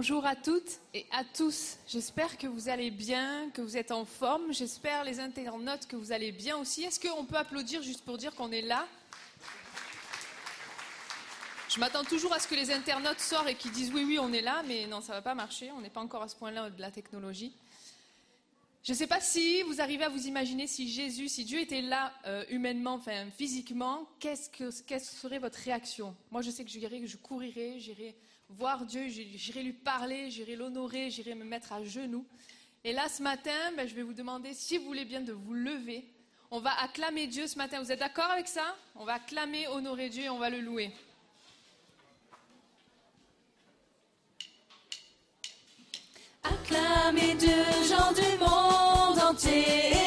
Bonjour à toutes et à tous. J'espère que vous allez bien, que vous êtes en forme. J'espère les internautes que vous allez bien aussi. Est-ce qu'on peut applaudir juste pour dire qu'on est là? Je m'attends toujours à ce que les internautes sortent et qu'ils disent oui, oui, on est là, mais non, ça ne va pas marcher. On n'est pas encore à ce point-là de la technologie. Je ne sais pas si vous arrivez à vous imaginer si Jésus, si Dieu était là euh, humainement, enfin physiquement, qu'est-ce que, quelle serait votre réaction? Moi, je sais que j'irais, je courirais, j'irais voir Dieu, j'irai lui parler, j'irai l'honorer, j'irai me mettre à genoux. Et là, ce matin, ben, je vais vous demander, si vous voulez bien, de vous lever. On va acclamer Dieu ce matin. Vous êtes d'accord avec ça? On va acclamer, honorer Dieu et on va le louer. Acclamer Dieu, gens du monde entier.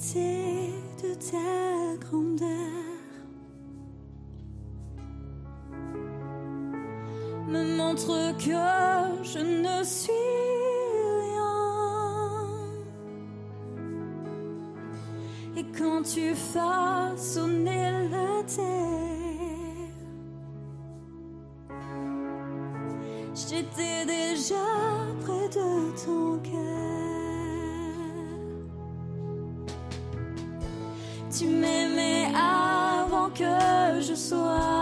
de ta grandeur. Me montre que je ne suis rien. Et quand tu façonner la terre, j'étais déjà près de ton cœur. que je sois.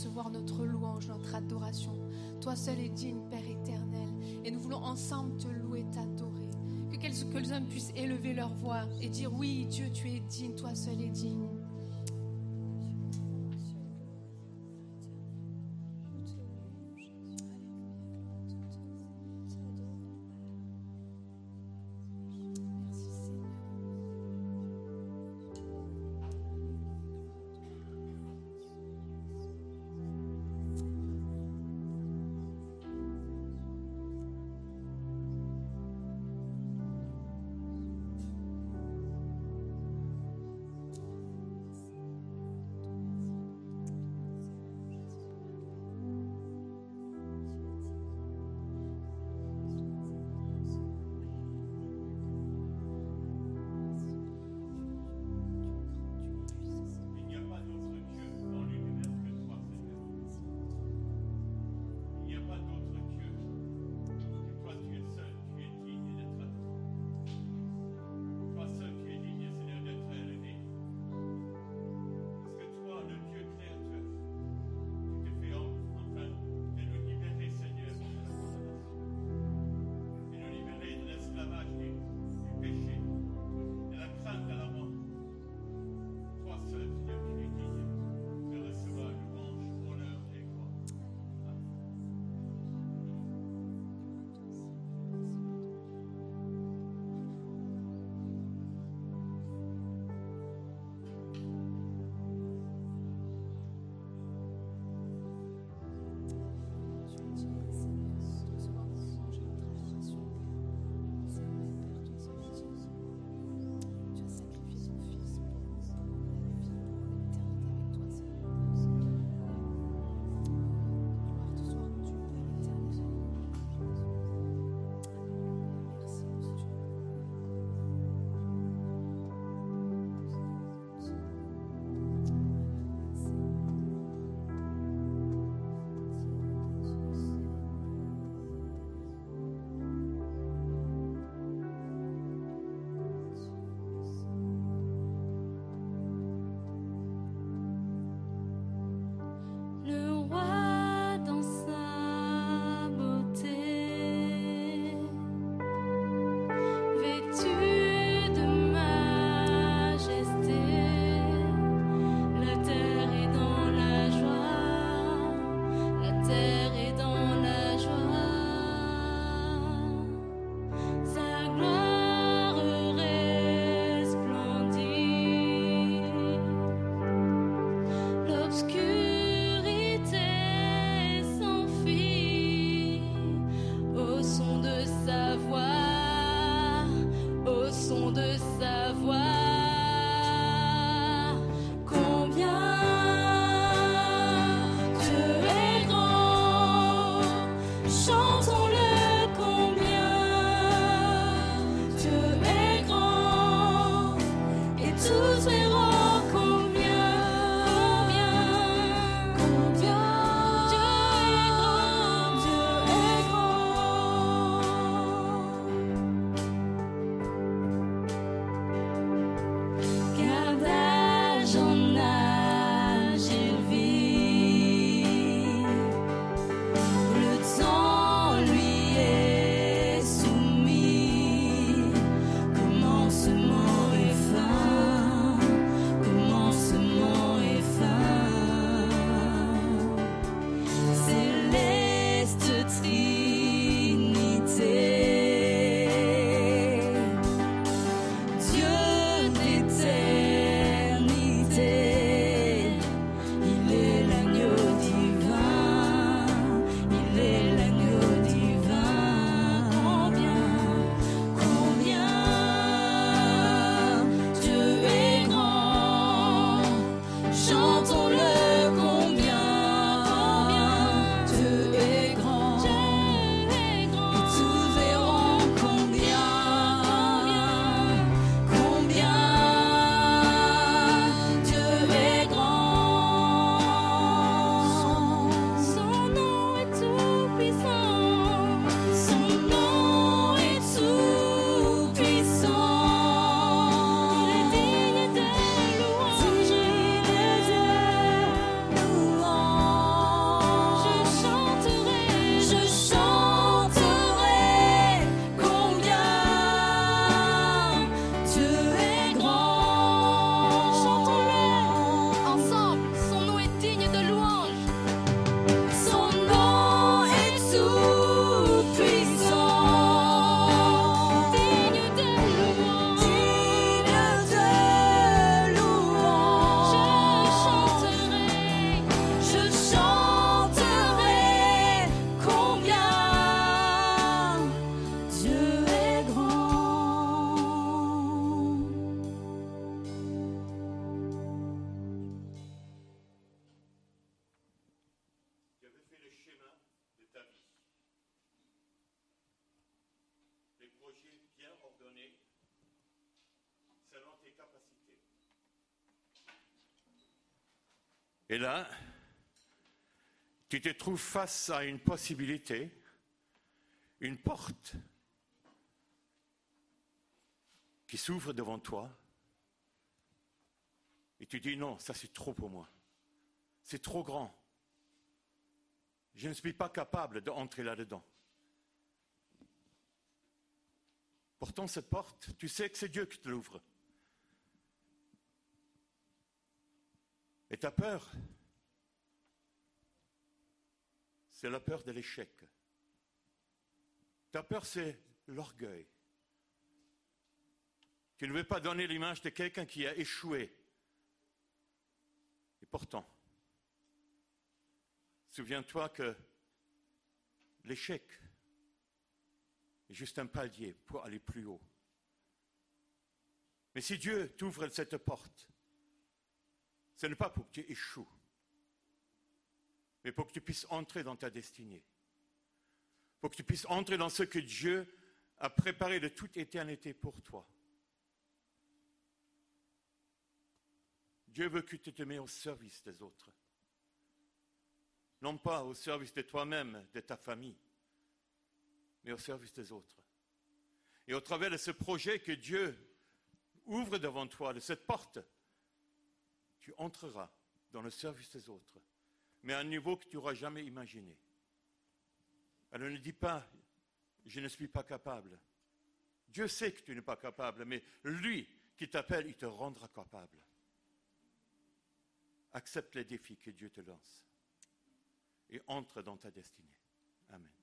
Recevoir notre louange, notre adoration. Toi seul est digne, Père éternel. Et nous voulons ensemble te louer, t'adorer. Que quelques-uns puissent élever leur voix et dire Oui, Dieu, tu es digne, toi seul est digne. Et là, tu te trouves face à une possibilité, une porte qui s'ouvre devant toi. Et tu dis non, ça c'est trop pour moi. C'est trop grand. Je ne suis pas capable d'entrer là-dedans. Pourtant, cette porte, tu sais que c'est Dieu qui te l'ouvre. Et ta peur, c'est la peur de l'échec. Ta peur, c'est l'orgueil. Tu ne veux pas donner l'image de quelqu'un qui a échoué. Et pourtant, souviens-toi que l'échec est juste un palier pour aller plus haut. Mais si Dieu t'ouvre cette porte, ce n'est pas pour que tu échoues, mais pour que tu puisses entrer dans ta destinée, pour que tu puisses entrer dans ce que Dieu a préparé de toute éternité pour toi. Dieu veut que tu te mets au service des autres, non pas au service de toi-même, de ta famille, mais au service des autres. Et au travers de ce projet que Dieu ouvre devant toi, de cette porte, tu entreras dans le service des autres, mais à un niveau que tu n'auras jamais imaginé. Alors ne dis pas, je ne suis pas capable. Dieu sait que tu n'es pas capable, mais lui qui t'appelle, il te rendra capable. Accepte les défis que Dieu te lance et entre dans ta destinée. Amen.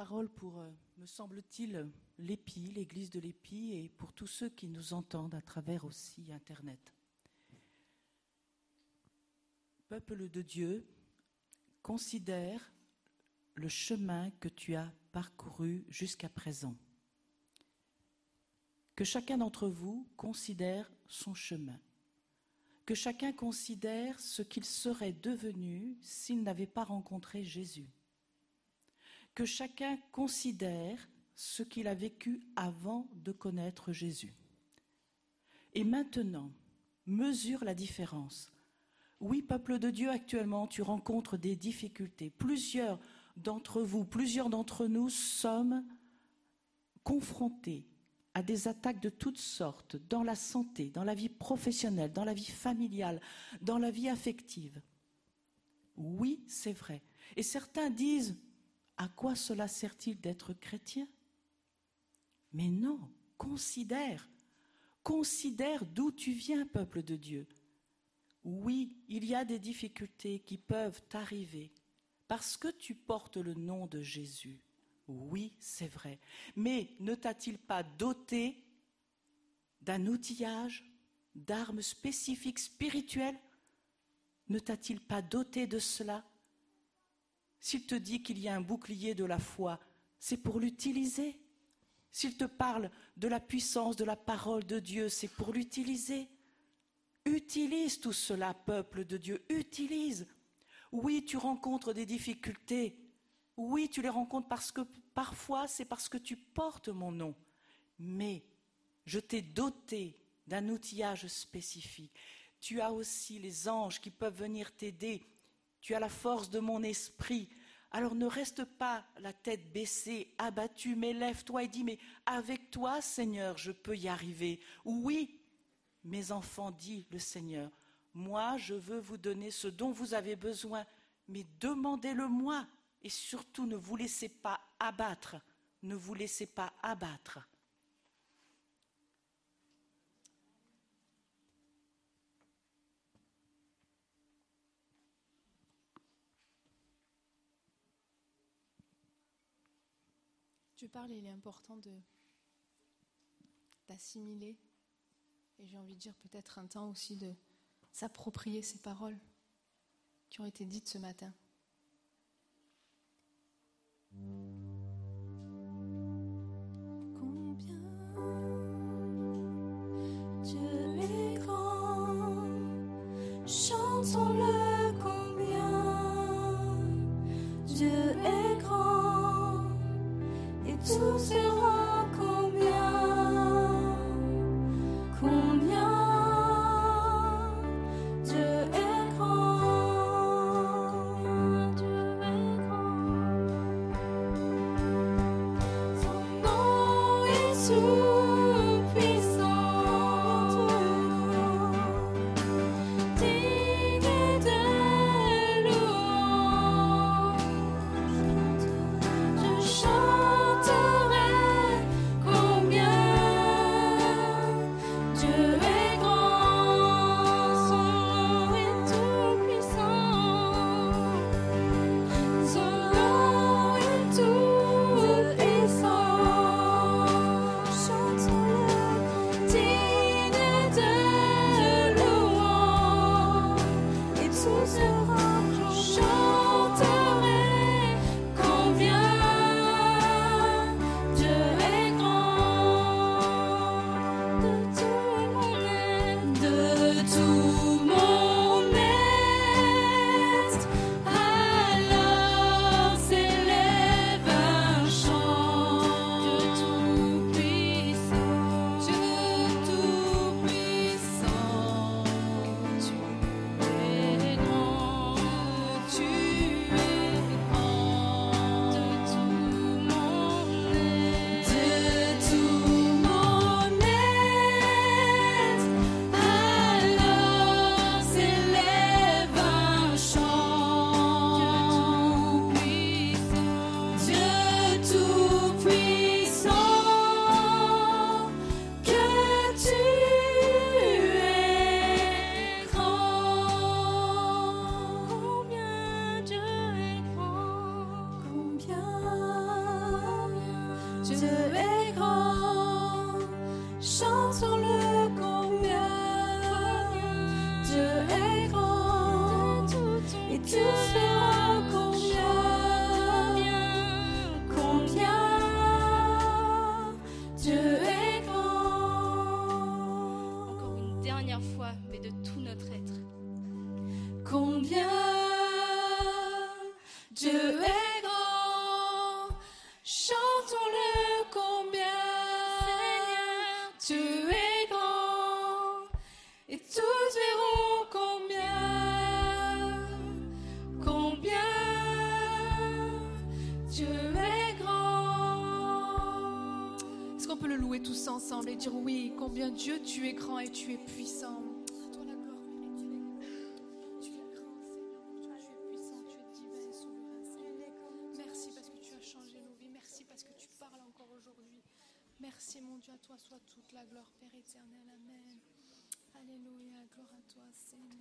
Parole pour, euh, me semble-t-il, l'Épi, l'église de l'Épi, et pour tous ceux qui nous entendent à travers aussi Internet. Peuple de Dieu, considère le chemin que tu as parcouru jusqu'à présent. Que chacun d'entre vous considère son chemin. Que chacun considère ce qu'il serait devenu s'il n'avait pas rencontré Jésus. Que chacun considère ce qu'il a vécu avant de connaître Jésus. Et maintenant, mesure la différence. Oui, peuple de Dieu, actuellement, tu rencontres des difficultés. Plusieurs d'entre vous, plusieurs d'entre nous sommes confrontés à des attaques de toutes sortes dans la santé, dans la vie professionnelle, dans la vie familiale, dans la vie affective. Oui, c'est vrai. Et certains disent, à quoi cela sert-il d'être chrétien? Mais non, considère, considère d'où tu viens, peuple de Dieu. Oui, il y a des difficultés qui peuvent arriver parce que tu portes le nom de Jésus. Oui, c'est vrai. Mais ne t'a-t-il pas doté d'un outillage, d'armes spécifiques spirituelles? Ne t'a-t-il pas doté de cela? S'il te dit qu'il y a un bouclier de la foi, c'est pour l'utiliser. S'il te parle de la puissance de la parole de Dieu, c'est pour l'utiliser. Utilise tout cela, peuple de Dieu, utilise. Oui, tu rencontres des difficultés. Oui, tu les rencontres parce que parfois c'est parce que tu portes mon nom. Mais je t'ai doté d'un outillage spécifique. Tu as aussi les anges qui peuvent venir t'aider. Tu as la force de mon esprit. Alors ne reste pas la tête baissée, abattue, mais lève-toi et dis, mais avec toi, Seigneur, je peux y arriver. Oui, mes enfants, dit le Seigneur, moi, je veux vous donner ce dont vous avez besoin, mais demandez-le-moi. Et surtout, ne vous laissez pas abattre. Ne vous laissez pas abattre. Tu parles, il est important de d'assimiler, et j'ai envie de dire peut-être un temps aussi de s'approprier ces paroles qui ont été dites ce matin. Et dire oui, combien Dieu tu es grand et tu es puissant. Merci parce que tu as changé nos vies. Merci parce que tu parles encore aujourd'hui. Merci mon Dieu, à toi soit toute la gloire, Père éternel. Amen. Alléluia, gloire à toi, Seigneur.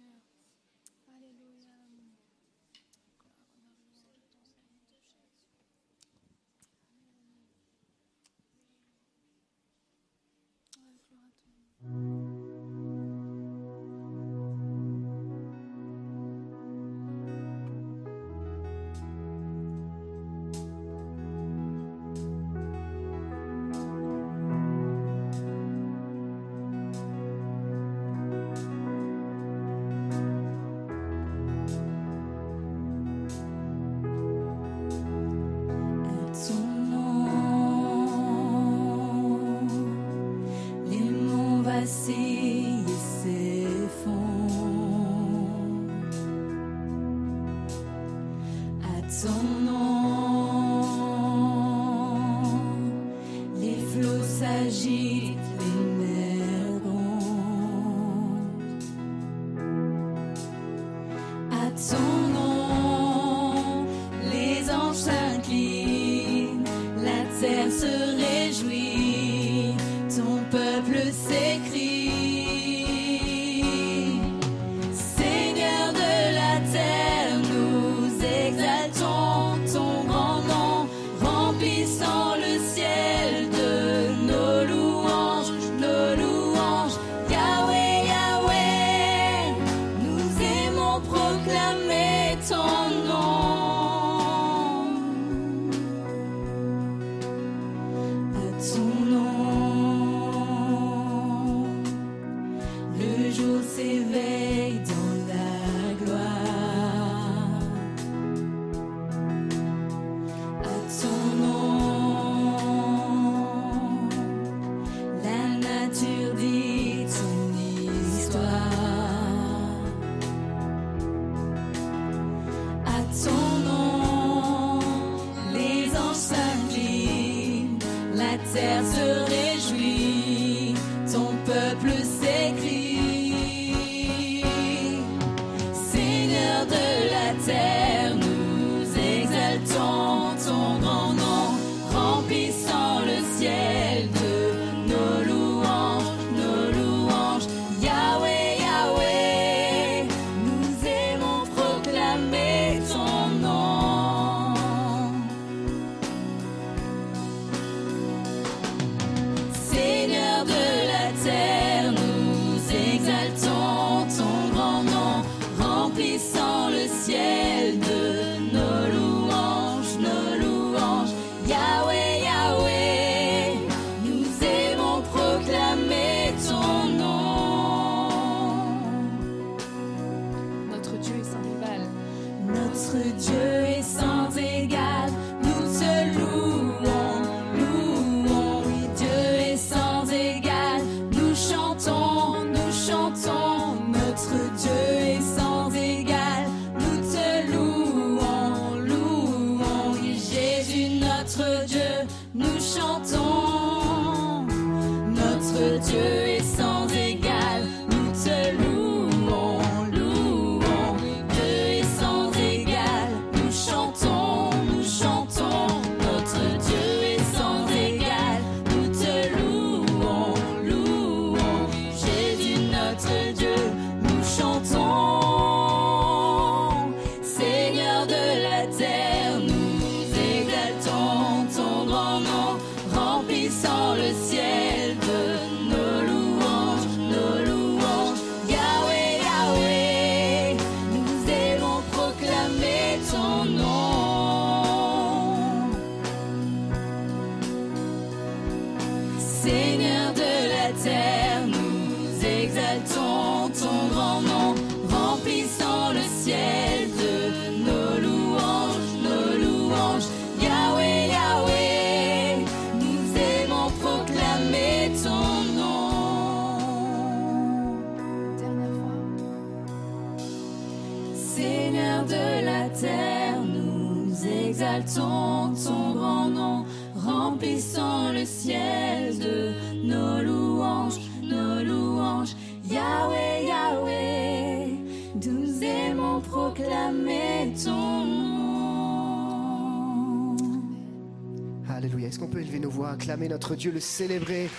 Le célébrer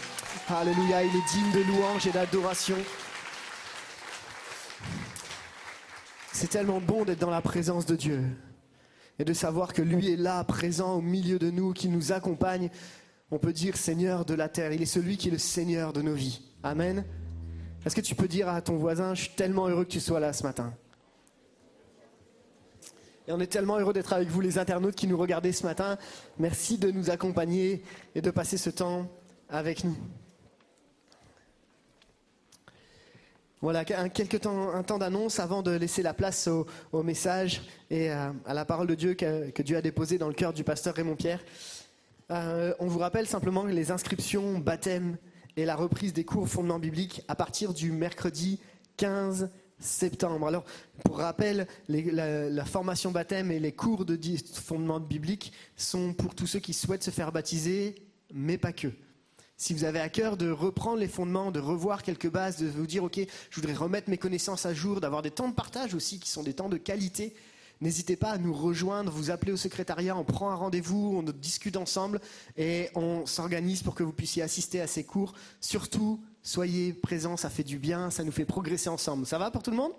Alléluia. Il est digne de louange et d'adoration. C'est tellement bon d'être dans la présence de Dieu et de savoir que lui est là, présent au milieu de nous, qui nous accompagne. On peut dire Seigneur de la terre. Il est celui qui est le Seigneur de nos vies. Amen. Est-ce que tu peux dire à ton voisin, je suis tellement heureux que tu sois là ce matin? Et on est tellement heureux d'être avec vous, les internautes qui nous regardez ce matin. Merci de nous accompagner et de passer ce temps avec nous. Voilà, un, quelques temps, un temps d'annonce avant de laisser la place au, message et euh, à la parole de Dieu que, Dieu a déposée dans le cœur du pasteur Raymond Pierre. Euh, on vous rappelle simplement les inscriptions, baptême et la reprise des cours fondements bibliques à partir du mercredi 15 septembre. Alors, pour rappel, la, formation baptême et les cours de fondements bibliques sont pour tous ceux qui souhaitent se faire baptiser, mais pas que. Si vous avez à cœur de reprendre les fondements, de revoir quelques bases, de vous dire, OK, je voudrais remettre mes connaissances à jour, d'avoir des temps de partage aussi qui sont des temps de qualité, n'hésitez pas à nous rejoindre, vous appelez au secrétariat, on prend un rendez-vous, on discute ensemble et on s'organise pour que vous puissiez assister à ces cours. Surtout, soyez présents, ça fait du bien, ça nous fait progresser ensemble. Ça va pour tout le monde?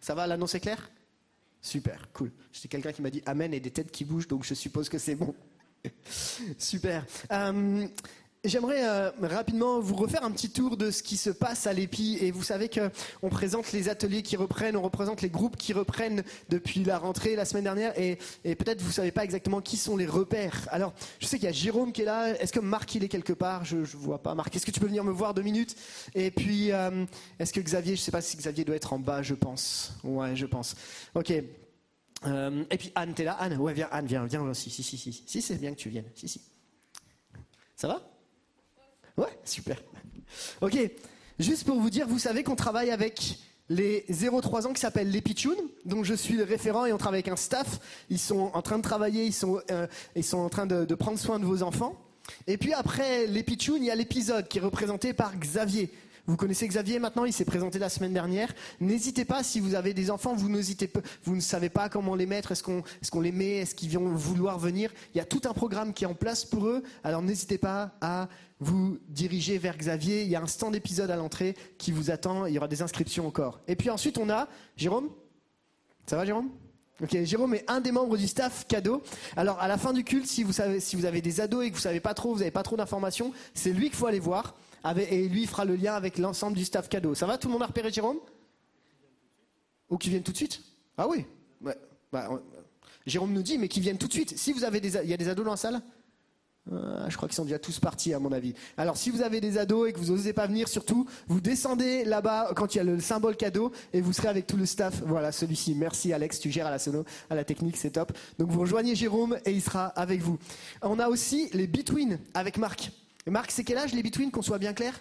Ça va, l'annonce est claire? Super, cool. J'ai quelqu'un qui m'a dit Amen et des têtes qui bougent, donc je suppose que c'est bon. Super. Euh, J'aimerais euh, rapidement vous refaire un petit tour de ce qui se passe à l'EPI. Et vous savez qu'on présente les ateliers qui reprennent, on représente les groupes qui reprennent depuis la rentrée la semaine dernière. Et, et peut-être vous savez pas exactement qui sont les repères. Alors, je sais qu'il y a Jérôme qui est là. Est-ce que Marc, il est quelque part? Je ne vois pas. Marc, est-ce que tu peux venir me voir deux minutes? Et puis, euh, est-ce que Xavier, je sais pas si Xavier doit être en bas, je pense. Ouais, je pense. Ok. Euh, et puis Anne, t'es là Anne Ouais, viens, Anne, viens, viens aussi. Si, si, si. Si, si c'est bien que tu viennes. Si, si. Ça va? Ouais, super. Ok, juste pour vous dire, vous savez qu'on travaille avec les 0-3 ans qui s'appellent les Pichoun, dont je suis le référent et on travaille avec un staff. Ils sont en train de travailler, ils sont, euh, ils sont en train de, de prendre soin de vos enfants. Et puis après les Pichoun, il y a l'épisode qui est représenté par Xavier. Vous connaissez Xavier maintenant, il s'est présenté la semaine dernière. N'hésitez pas, si vous avez des enfants, vous, pas- vous ne savez pas comment les mettre, est-ce qu'on les met, est-ce qu'ils vont vouloir venir. Il y a tout un programme qui est en place pour eux, alors n'hésitez pas à vous diriger vers Xavier. Il y a un stand épisode à l'entrée qui vous attend, il y aura des inscriptions encore. Et puis ensuite, on a Jérôme Ça va Jérôme? Ok, Jérôme est un des membres du staff cadeau. Alors à la fin du culte, si vous, si vous avez des ados et que vous savez pas trop, vous n'avez pas trop d'informations, c'est lui qu'il faut aller voir. Et lui fera le lien avec l'ensemble du staff cadeau. Ça va Tout le monde a repéré Jérôme? Ou qui viennent tout de suite? Ah oui. Bah, Jérôme nous dit, mais qui viennent tout de suite. Si vous avez des, il y a des ados dans la salle? Euh, je crois qu'ils sont déjà tous partis à mon avis. Alors si vous avez des ados et que vous n'osez pas venir, surtout, vous descendez là-bas quand il y a le symbole cadeau et vous serez avec tout le staff. Voilà, celui-ci. Merci Alex, tu gères à la sono, à la technique, c'est top. Donc vous rejoignez Jérôme et il sera avec vous. On a aussi les Between avec Marc. Marc, c'est quel âge les Between, qu'on soit bien clair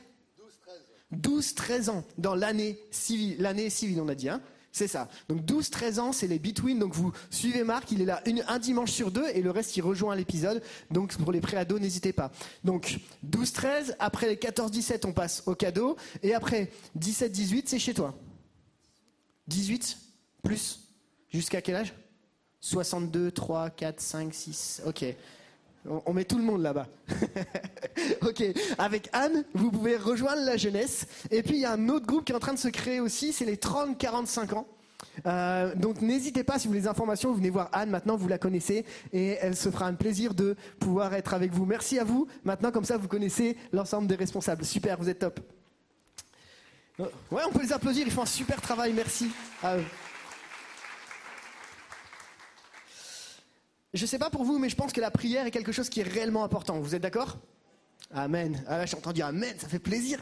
12-13 ans dans l'année civile, l'année civile, on a dit. Hein C'est ça. Donc 12-13 ans, c'est les between. Donc vous suivez Marc, il est là un dimanche sur deux et le reste il rejoint l'épisode. Donc pour les pré-ados, n'hésitez pas. Donc 12-13, après les 14-17, on passe au cadeau. Et après 17-18, c'est chez toi. 18 plus Jusqu'à quel âge? 62, 3, 4, 5, 6. Ok. On, met tout le monde là-bas. ok. Avec Anne, vous pouvez rejoindre la jeunesse. Et puis il y a un autre groupe qui est en train de se créer aussi, c'est les 30-45 ans. Euh, donc n'hésitez pas si vous voulez des informations, vous venez voir Anne maintenant, vous la connaissez et elle se fera un plaisir de pouvoir être avec vous. Merci à vous. Maintenant comme ça vous connaissez l'ensemble des responsables. Super, vous êtes top. Ouais, on peut les applaudir, ils font un super travail, merci à eux. Je sais pas pour vous, mais je pense que la prière est quelque chose qui est réellement important. Vous êtes d'accord? Amen. Ah là, j'ai entendu Amen, ça fait plaisir.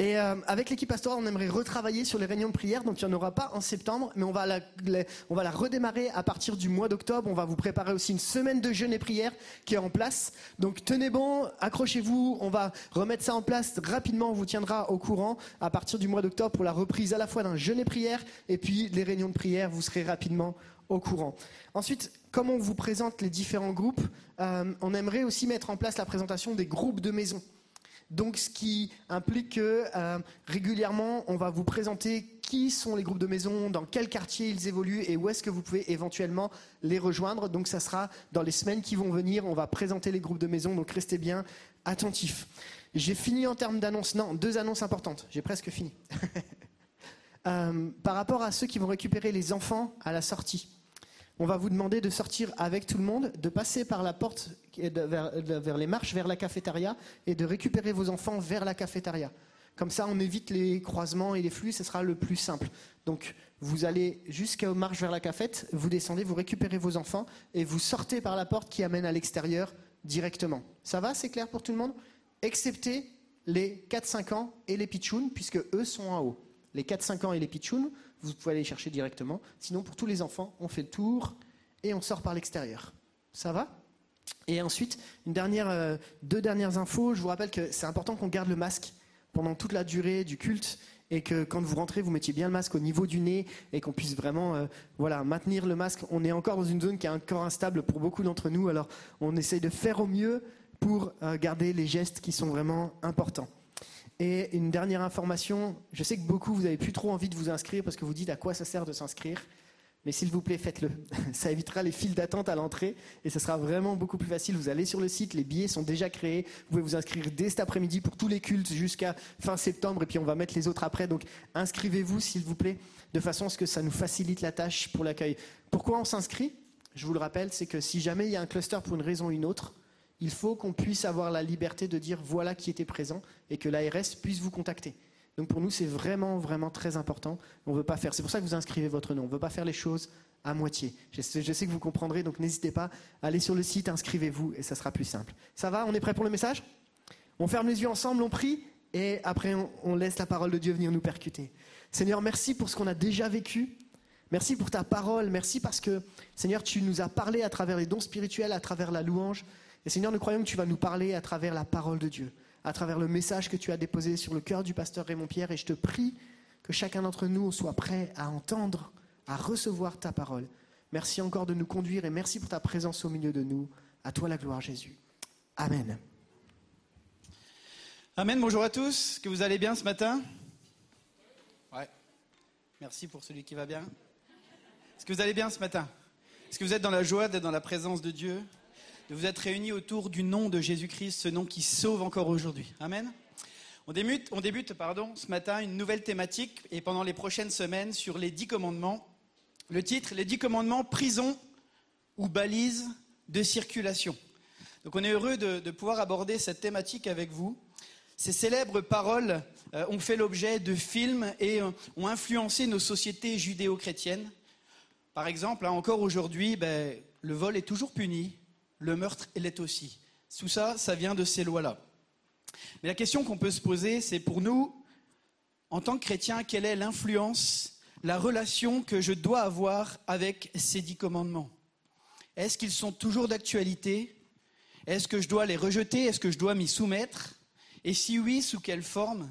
Et euh, avec l'équipe pastorale, on aimerait retravailler sur les réunions de prière. Donc il n'y en aura pas en septembre, mais on va, la, la- on va la redémarrer à partir du mois d'octobre. On va vous préparer aussi une semaine de jeûne et prière qui est en place. Donc tenez bon, accrochez-vous. On va remettre ça en place rapidement. On vous tiendra au courant à partir du mois d'octobre pour la reprise à la fois d'un jeûne et prière et puis les réunions de prière. Vous serez rapidement au courant. Ensuite, comme on vous présente les différents groupes, euh, on aimerait aussi mettre en place la présentation des groupes de maison. Donc, ce qui implique que euh, régulièrement, on va vous présenter qui sont les groupes de maison, dans quel quartier ils évoluent et où est-ce que vous pouvez éventuellement les rejoindre. Donc, ça sera dans les semaines qui vont venir. On va présenter les groupes de maison. Donc, restez bien attentifs. J'ai fini en termes d'annonces. Non, deux annonces importantes. J'ai presque fini. Euh, par rapport à ceux qui vont récupérer les enfants à la sortie. On va vous demander de sortir avec tout le monde, de passer par la porte vers les marches vers la cafétéria et de récupérer vos enfants vers la cafétéria. Comme ça, on évite les croisements et les flux, ce sera le plus simple. Donc, vous allez jusqu'aux marches vers la cafette, vous descendez, vous récupérez vos enfants et vous sortez par la porte qui amène à l'extérieur directement. Ça va, c'est clair pour tout le monde? Excepté les 4-5 ans et les pitchouns, puisque eux sont en haut. Les 4-5 ans et les pitchouns, vous pouvez aller chercher directement. Sinon, pour tous les enfants, on fait le tour et on sort par l'extérieur. Ça va? Et ensuite, une dernière, euh, deux dernières infos. Je vous rappelle que c'est important qu'on garde le masque pendant toute la durée du culte et que quand vous rentrez, vous mettiez bien le masque au niveau du nez et qu'on puisse vraiment euh, voilà, maintenir le masque. On est encore dans une zone qui est encore instable pour beaucoup d'entre nous, alors on essaye de faire au mieux pour euh, garder les gestes qui sont vraiment importants. Et une dernière information, je sais que beaucoup, vous n'avez plus trop envie de vous inscrire parce que vous dites à quoi ça sert de s'inscrire. Mais s'il vous plaît, faites-le. Ça évitera les files d'attente à l'entrée et ce sera vraiment beaucoup plus facile. Vous allez sur le site, les billets sont déjà créés. Vous pouvez vous inscrire dès cet après-midi pour tous les cultes jusqu'à fin septembre et puis on va mettre les autres après. Donc inscrivez-vous, s'il vous plaît, de façon à ce que ça nous facilite la tâche pour l'accueil. Pourquoi on s'inscrit? Je vous le rappelle, c'est que si jamais il y a un cluster pour une raison ou une autre, il faut qu'on puisse avoir la liberté de dire voilà qui était présent et que l'ARS puisse vous contacter. Donc pour nous, c'est vraiment, vraiment très important. On veut pas faire. C'est pour ça que vous inscrivez votre nom. On ne veut pas faire les choses à moitié. Je sais, que vous comprendrez, donc n'hésitez pas. Allez sur le site, inscrivez-vous et ça sera plus simple. Ça va? On est prêt pour le message? On ferme les yeux ensemble, on prie et après on, on laisse la parole de Dieu venir nous percuter. Seigneur, merci pour ce qu'on a déjà vécu. Merci pour ta parole. Merci parce que, Seigneur, tu nous as parlé à travers les dons spirituels, à travers la louange. Et Seigneur, nous croyons que tu vas nous parler à travers la parole de Dieu, à travers le message que tu as déposé sur le cœur du pasteur Raymond Pierre. Et je te prie que chacun d'entre nous soit prêt à entendre, à recevoir ta parole. Merci encore de nous conduire et merci pour ta présence au milieu de nous. À toi la gloire, Jésus. Amen. Amen, bonjour à tous. Est-ce que vous allez bien ce matin? Ouais. Merci pour celui qui va bien. Est-ce que vous allez bien ce matin? Est-ce que vous êtes dans la joie d'être dans la présence de Dieu? De vous être réunis autour du nom de Jésus-Christ, ce nom qui sauve encore aujourd'hui Amen. On débute, on débute pardon, ce matin une nouvelle thématique et pendant les prochaines semaines sur les dix commandements. Le titre, les dix commandements, prison ou balise de circulation. Donc on est heureux de, de pouvoir aborder cette thématique avec vous. Ces célèbres paroles euh, ont fait l'objet de films et euh, ont influencé nos sociétés judéo-chrétiennes. Par exemple, hein, encore aujourd'hui, ben, le vol est toujours puni, le meurtre l'est aussi. Tout ça, ça vient de ces lois-là. Mais la question qu'on peut se poser, c'est pour nous, en tant que chrétiens, quelle est l'influence, la relation que je dois avoir avec ces dix commandements? Est-ce qu'ils sont toujours d'actualité? Est-ce que je dois les rejeter? Est-ce que je dois m'y soumettre? Et si oui, sous quelle forme?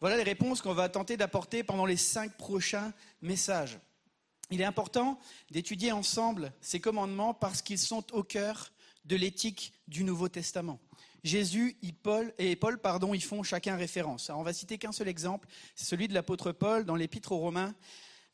Voilà les réponses qu'on va tenter d'apporter pendant les cinq prochains messages. Il est important d'étudier ensemble ces commandements parce qu'ils sont au cœur de l'éthique du Nouveau Testament. Jésus et Paul, et Paul pardon, ils font chacun référence. Alors on va citer qu'un seul exemple, c'est celui de l'apôtre Paul dans l'Épître aux Romains,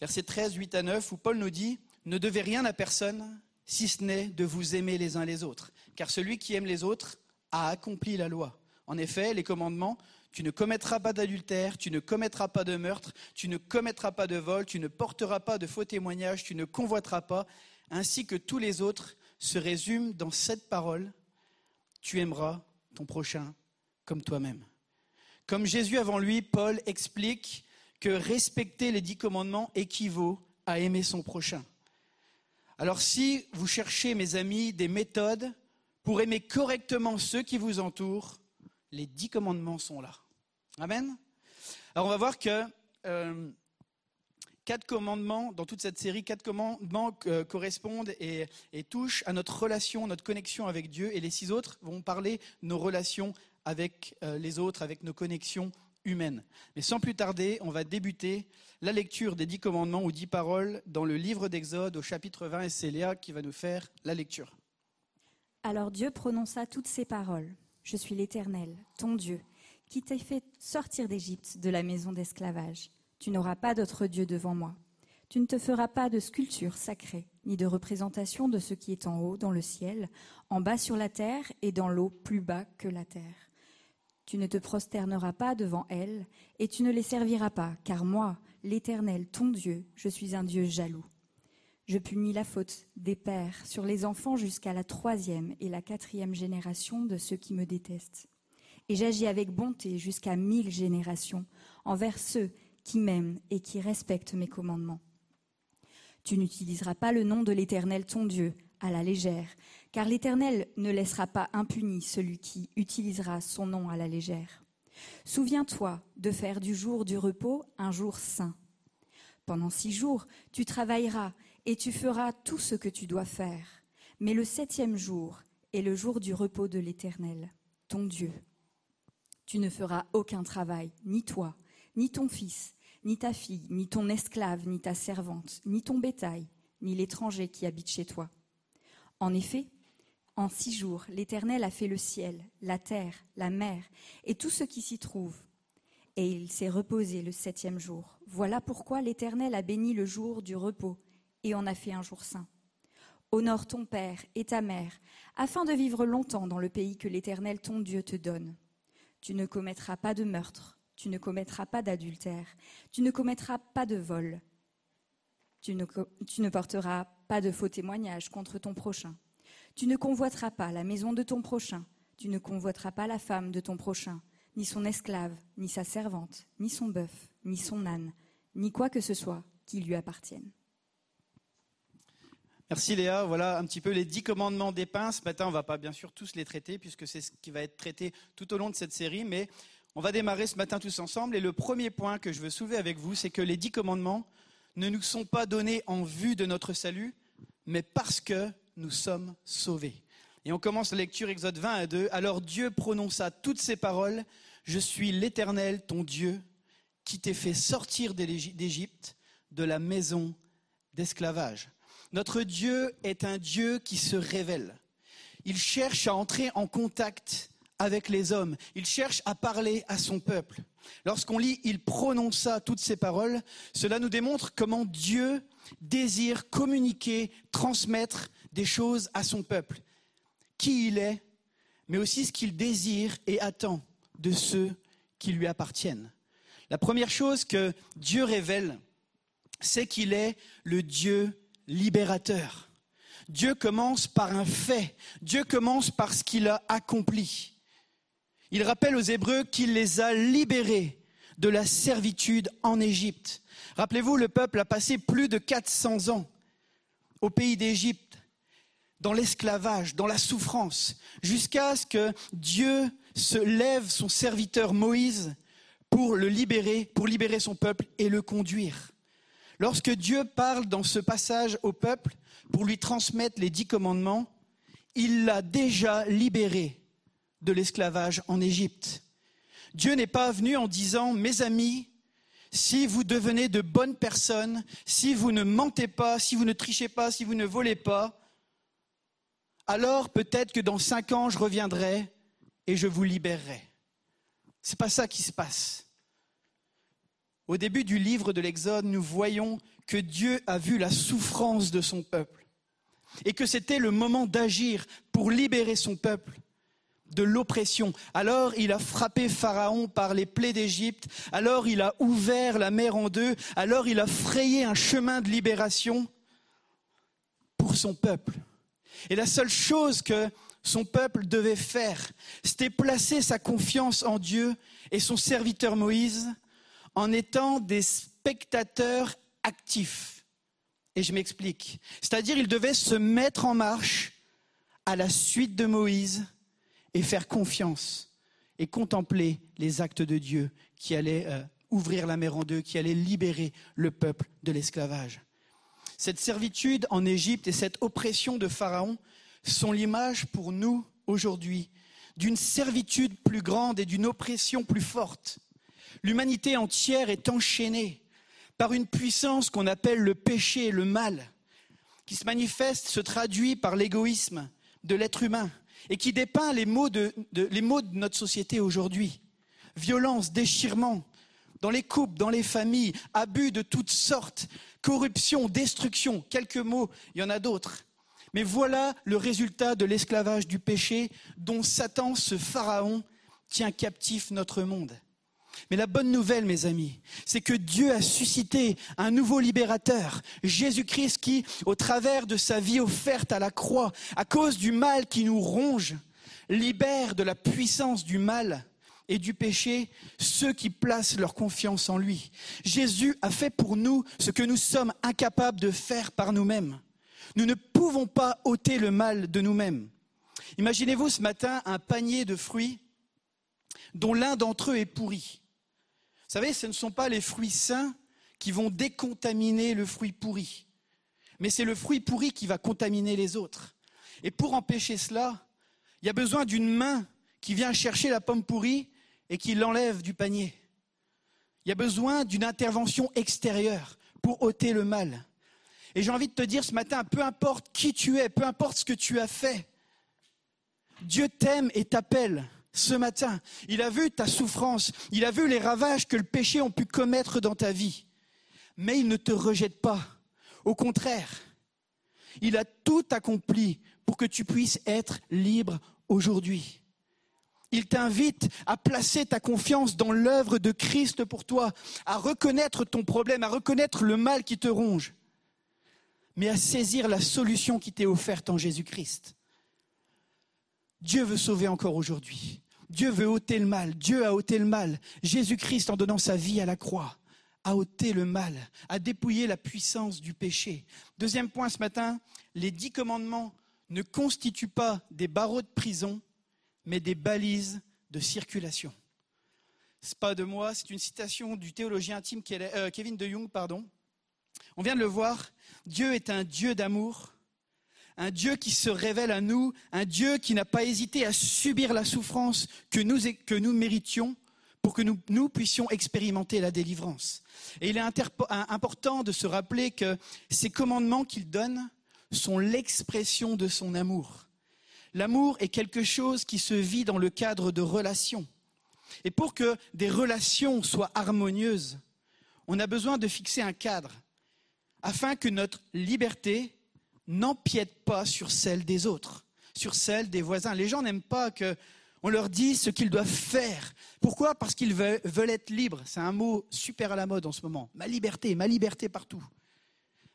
versets 13, 8 à 9, où Paul nous dit Ne devez rien à personne, si ce n'est de vous aimer les uns les autres. Car celui qui aime les autres a accompli la loi. En effet, les commandements tu ne commettras pas d'adultère, tu ne commettras pas de meurtre, tu ne commettras pas de vol, tu ne porteras pas de faux témoignages, tu ne convoiteras pas, ainsi que tous les autres se résument dans cette parole tu aimeras ton prochain comme toi-même. Comme Jésus avant lui, Paul explique que respecter les dix commandements équivaut à aimer son prochain. Alors si vous cherchez, mes amis, des méthodes pour aimer correctement ceux qui vous entourent, les dix commandements sont là. Amen. Alors on va voir que euh, quatre commandements, dans toute cette série, quatre commandements euh, correspondent et, touchent à notre relation, notre connexion avec Dieu, et les six autres vont parler nos relations avec euh, les autres, avec nos connexions humaines. Mais sans plus tarder, on va débuter la lecture des dix commandements ou dix paroles dans le livre d'Exode au chapitre 20, et c'est Léa qui va nous faire la lecture. Alors Dieu prononça toutes ces paroles. Je suis l'Éternel, ton Dieu, qui t'ai fait sortir d'Égypte, de la maison d'esclavage. Tu n'auras pas d'autre Dieu devant moi. Tu ne te feras pas de sculpture sacrée, ni de représentation de ce qui est en haut dans le ciel, en bas sur la terre et dans l'eau plus bas que la terre. Tu ne te prosterneras pas devant elles, et tu ne les serviras pas, car moi, l'Éternel, ton Dieu, je suis un Dieu jaloux. Je punis la faute des pères sur les enfants jusqu'à la troisième et la quatrième génération de ceux qui me détestent. Et j'agis avec bonté jusqu'à mille générations envers ceux qui m'aiment et qui respectent mes commandements. Tu n'utiliseras pas le nom de l'Éternel ton Dieu à la légère, car l'Éternel ne laissera pas impuni celui qui utilisera son nom à la légère. Souviens-toi de faire du jour du repos un jour saint. Pendant six jours, tu travailleras et tu feras tout ce que tu dois faire. Mais le septième jour est le jour du repos de l'Éternel, ton Dieu. Tu ne feras aucun travail, ni toi, ni ton fils, ni ta fille, ni ton esclave, ni ta servante, ni ton bétail, ni l'étranger qui habite chez toi. En effet, en six jours, l'Éternel a fait le ciel, la terre, la mer, et tout ce qui s'y trouve. Et il s'est reposé le septième jour. Voilà pourquoi l'Éternel a béni le jour du repos et en a fait un jour saint. Honore ton père et ta mère, afin de vivre longtemps dans le pays que l'Éternel ton Dieu te donne. Tu ne commettras pas de meurtre, tu ne commettras pas d'adultère, tu ne commettras pas de vol, tu ne, tu ne porteras pas de faux témoignages contre ton prochain, tu ne convoiteras pas la maison de ton prochain, tu ne convoiteras pas la femme de ton prochain, ni son esclave, ni sa servante, ni son bœuf, ni son âne, ni quoi que ce soit qui lui appartienne. Merci Léa. Voilà un petit peu les dix commandements des pains. Ce matin, on ne va pas bien sûr tous les traiter puisque c'est ce qui va être traité tout au long de cette série, mais on va démarrer ce matin tous ensemble. Et le premier point que je veux soulever avec vous, c'est que les dix commandements ne nous sont pas donnés en vue de notre salut, mais parce que nous sommes sauvés. Et on commence la lecture Exode 20 à 2. Alors Dieu prononça toutes ces paroles. Je suis l'Éternel, ton Dieu, qui t'ai fait sortir d'Égypte, de la maison d'esclavage. Notre Dieu est un Dieu qui se révèle. Il cherche à entrer en contact avec les hommes. Il cherche à parler à son peuple. Lorsqu'on lit Il prononça toutes ces paroles, cela nous démontre comment Dieu désire communiquer, transmettre des choses à son peuple. Qui il est, mais aussi ce qu'il désire et attend de ceux qui lui appartiennent. La première chose que Dieu révèle, c'est qu'il est le Dieu libérateur. Dieu commence par un fait. Dieu commence par ce qu'il a accompli. Il rappelle aux Hébreux qu'il les a libérés de la servitude en Égypte. Rappelez-vous, le peuple a passé plus de 400 ans au pays d'Égypte, dans l'esclavage, dans la souffrance, jusqu'à ce que Dieu se lève son serviteur Moïse pour le libérer, pour libérer son peuple et le conduire. Lorsque Dieu parle dans ce passage au peuple pour lui transmettre les dix commandements, il l'a déjà libéré de l'esclavage en Égypte. Dieu n'est pas venu en disant, mes amis, si vous devenez de bonnes personnes, si vous ne mentez pas, si vous ne trichez pas, si vous ne volez pas, alors peut-être que dans cinq ans, je reviendrai et je vous libérerai. Ce n'est pas ça qui se passe. Au début du livre de l'Exode, nous voyons que Dieu a vu la souffrance de son peuple et que c'était le moment d'agir pour libérer son peuple de l'oppression. Alors il a frappé Pharaon par les plaies d'Égypte, alors il a ouvert la mer en deux, alors il a frayé un chemin de libération pour son peuple. Et la seule chose que son peuple devait faire, c'était placer sa confiance en Dieu et son serviteur Moïse en étant des spectateurs actifs. Et je m'explique. C'est-à-dire, ils devaient se mettre en marche à la suite de Moïse et faire confiance et contempler les actes de Dieu qui allaient euh, ouvrir la mer en deux, qui allaient libérer le peuple de l'esclavage. Cette servitude en Égypte et cette oppression de Pharaon sont l'image pour nous aujourd'hui d'une servitude plus grande et d'une oppression plus forte. L'humanité entière est enchaînée par une puissance qu'on appelle le péché le mal, qui se manifeste, se traduit par l'égoïsme de l'être humain et qui dépeint les maux de, les maux de notre société aujourd'hui. Violence, déchirement, dans les couples, dans les familles, abus de toutes sortes, corruption, destruction, quelques mots, il y en a d'autres. Mais voilà le résultat de l'esclavage du péché dont Satan, ce pharaon, tient captif notre monde. Mais la bonne nouvelle, mes amis, c'est que Dieu a suscité un nouveau libérateur, Jésus-Christ, qui, au travers de sa vie offerte à la croix, à cause du mal qui nous ronge, libère de la puissance du mal et du péché ceux qui placent leur confiance en lui. Jésus a fait pour nous ce que nous sommes incapables de faire par nous-mêmes. Nous ne pouvons pas ôter le mal de nous-mêmes. Imaginez-vous ce matin un panier de fruits dont l'un d'entre eux est pourri. Savez, ce ne sont pas les fruits sains qui vont décontaminer le fruit pourri, mais c'est le fruit pourri qui va contaminer les autres. Et pour empêcher cela, il y a besoin d'une main qui vient chercher la pomme pourrie et qui l'enlève du panier. Il y a besoin d'une intervention extérieure pour ôter le mal. Et j'ai envie de te dire ce matin, peu importe qui tu es, peu importe ce que tu as fait, Dieu t'aime et t'appelle ce matin. Il a vu ta souffrance, il a vu les ravages que le péché ont pu commettre dans ta vie. Mais il ne te rejette pas. Au contraire, il a tout accompli pour que tu puisses être libre aujourd'hui. Il t'invite à placer ta confiance dans l'œuvre de Christ pour toi, à reconnaître ton problème, à reconnaître le mal qui te ronge, mais à saisir la solution qui t'est offerte en Jésus-Christ. Dieu veut sauver encore aujourd'hui. Dieu veut ôter le mal. Dieu a ôté le mal. Jésus-Christ, en donnant sa vie à la croix, a ôté le mal, a dépouillé la puissance du péché. Deuxième point ce matin, les dix commandements ne constituent pas des barreaux de prison, mais des balises de circulation. Ce n'est pas de moi, c'est une citation du théologien intime euh, Kevin de Jung, pardon. On vient de le voir, Dieu est un Dieu d'amour un Dieu qui se révèle à nous, un Dieu qui n'a pas hésité à subir la souffrance que nous, que nous méritions pour que nous, nous puissions expérimenter la délivrance. Et il est important de se rappeler que ces commandements qu'il donne sont l'expression de son amour. L'amour est quelque chose qui se vit dans le cadre de relations. Et pour que des relations soient harmonieuses, on a besoin de fixer un cadre afin que notre liberté n'empiète pas sur celle des autres, sur celle des voisins. Les gens n'aiment pas qu'on leur dise ce qu'ils doivent faire. Pourquoi? Parce qu'ils veulent, être libres. C'est un mot super à la mode en ce moment. Ma liberté, ma liberté partout.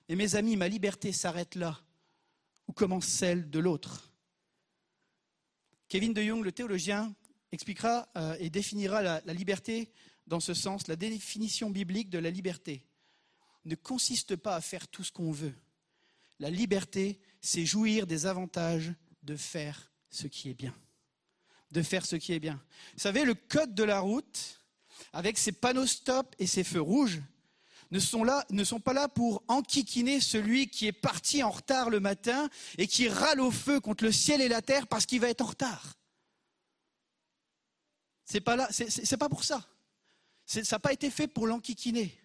Et mes amis, ma liberté s'arrête là, où commence celle de l'autre. Kevin de Jong, le théologien, expliquera euh, et définira la liberté dans ce sens. La définition biblique de la liberté ne consiste pas à faire tout ce qu'on veut la liberté, c'est jouir des avantages de faire ce qui est bien. De faire ce qui est bien. Vous savez, le code de la route, avec ses panneaux stop et ses feux rouges, ne sont, ne sont pas là pour enquiquiner celui qui est parti en retard le matin et qui râle au feu contre le ciel et la terre parce qu'il va être en retard. C'est pas là, c'est- pas pour ça. Ça n'a pas été fait pour l'enquiquiner.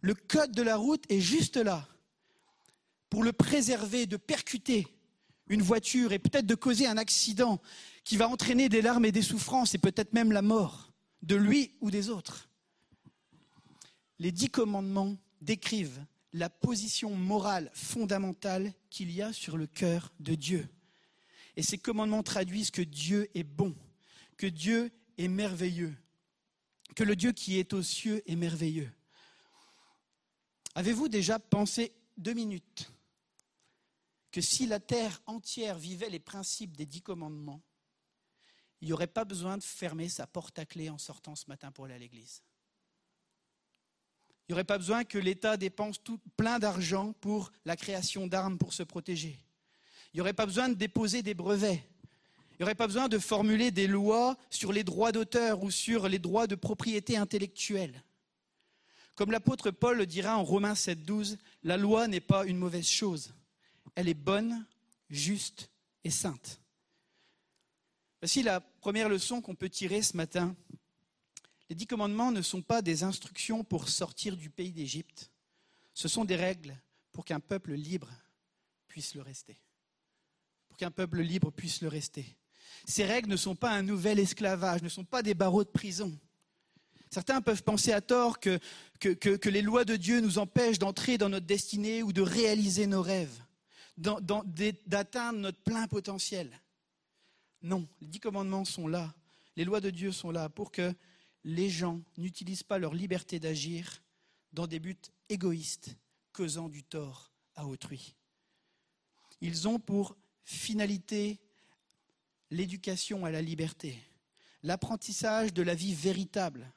Le code de la route est juste là pour le préserver, de percuter une voiture et peut-être de causer un accident qui va entraîner des larmes et des souffrances et peut-être même la mort de lui ou des autres. Les dix commandements décrivent la position morale fondamentale qu'il y a sur le cœur de Dieu. Et ces commandements traduisent que Dieu est bon, que Dieu est merveilleux, que le Dieu qui est aux cieux est merveilleux. Avez-vous déjà pensé deux minutes que si la terre entière vivait les principes des dix commandements, il n'y aurait pas besoin de fermer sa porte à clé en sortant ce matin pour aller à l'église Il n'y aurait pas besoin que l'État dépense plein d'argent pour la création d'armes pour se protéger. Il n'y aurait pas besoin de déposer des brevets. Il n'y aurait pas besoin de formuler des lois sur les droits d'auteur ou sur les droits de propriété intellectuelle. Comme l'apôtre Paul le dira en Romains 7,12, la loi n'est pas une mauvaise chose. Elle est bonne, juste et sainte. Voici la première leçon qu'on peut tirer ce matin. Les dix commandements ne sont pas des instructions pour sortir du pays d'Égypte. Ce sont des règles pour qu'un peuple libre puisse le rester. Pour qu'un peuple libre puisse le rester. Ces règles ne sont pas un nouvel esclavage, ne sont pas des barreaux de prison. Certains peuvent penser à tort que, les lois de Dieu nous empêchent d'entrer dans notre destinée ou de réaliser nos rêves, d'atteindre notre plein potentiel. Non, les dix commandements sont là, les lois de Dieu sont là pour que les gens n'utilisent pas leur liberté d'agir dans des buts égoïstes, causant du tort à autrui. Ils ont pour finalité l'éducation à la liberté, l'apprentissage de la vie véritable,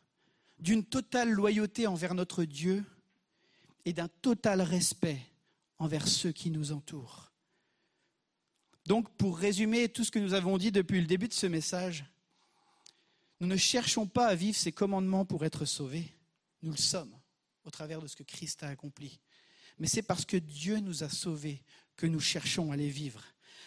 d'une totale loyauté envers notre Dieu et d'un total respect envers ceux qui nous entourent. Donc, pour résumer tout ce que nous avons dit depuis le début de ce message, nous ne cherchons pas à vivre ces commandements pour être sauvés. Nous le sommes au travers de ce que Christ a accompli. Mais c'est parce que Dieu nous a sauvés que nous cherchons à les vivre,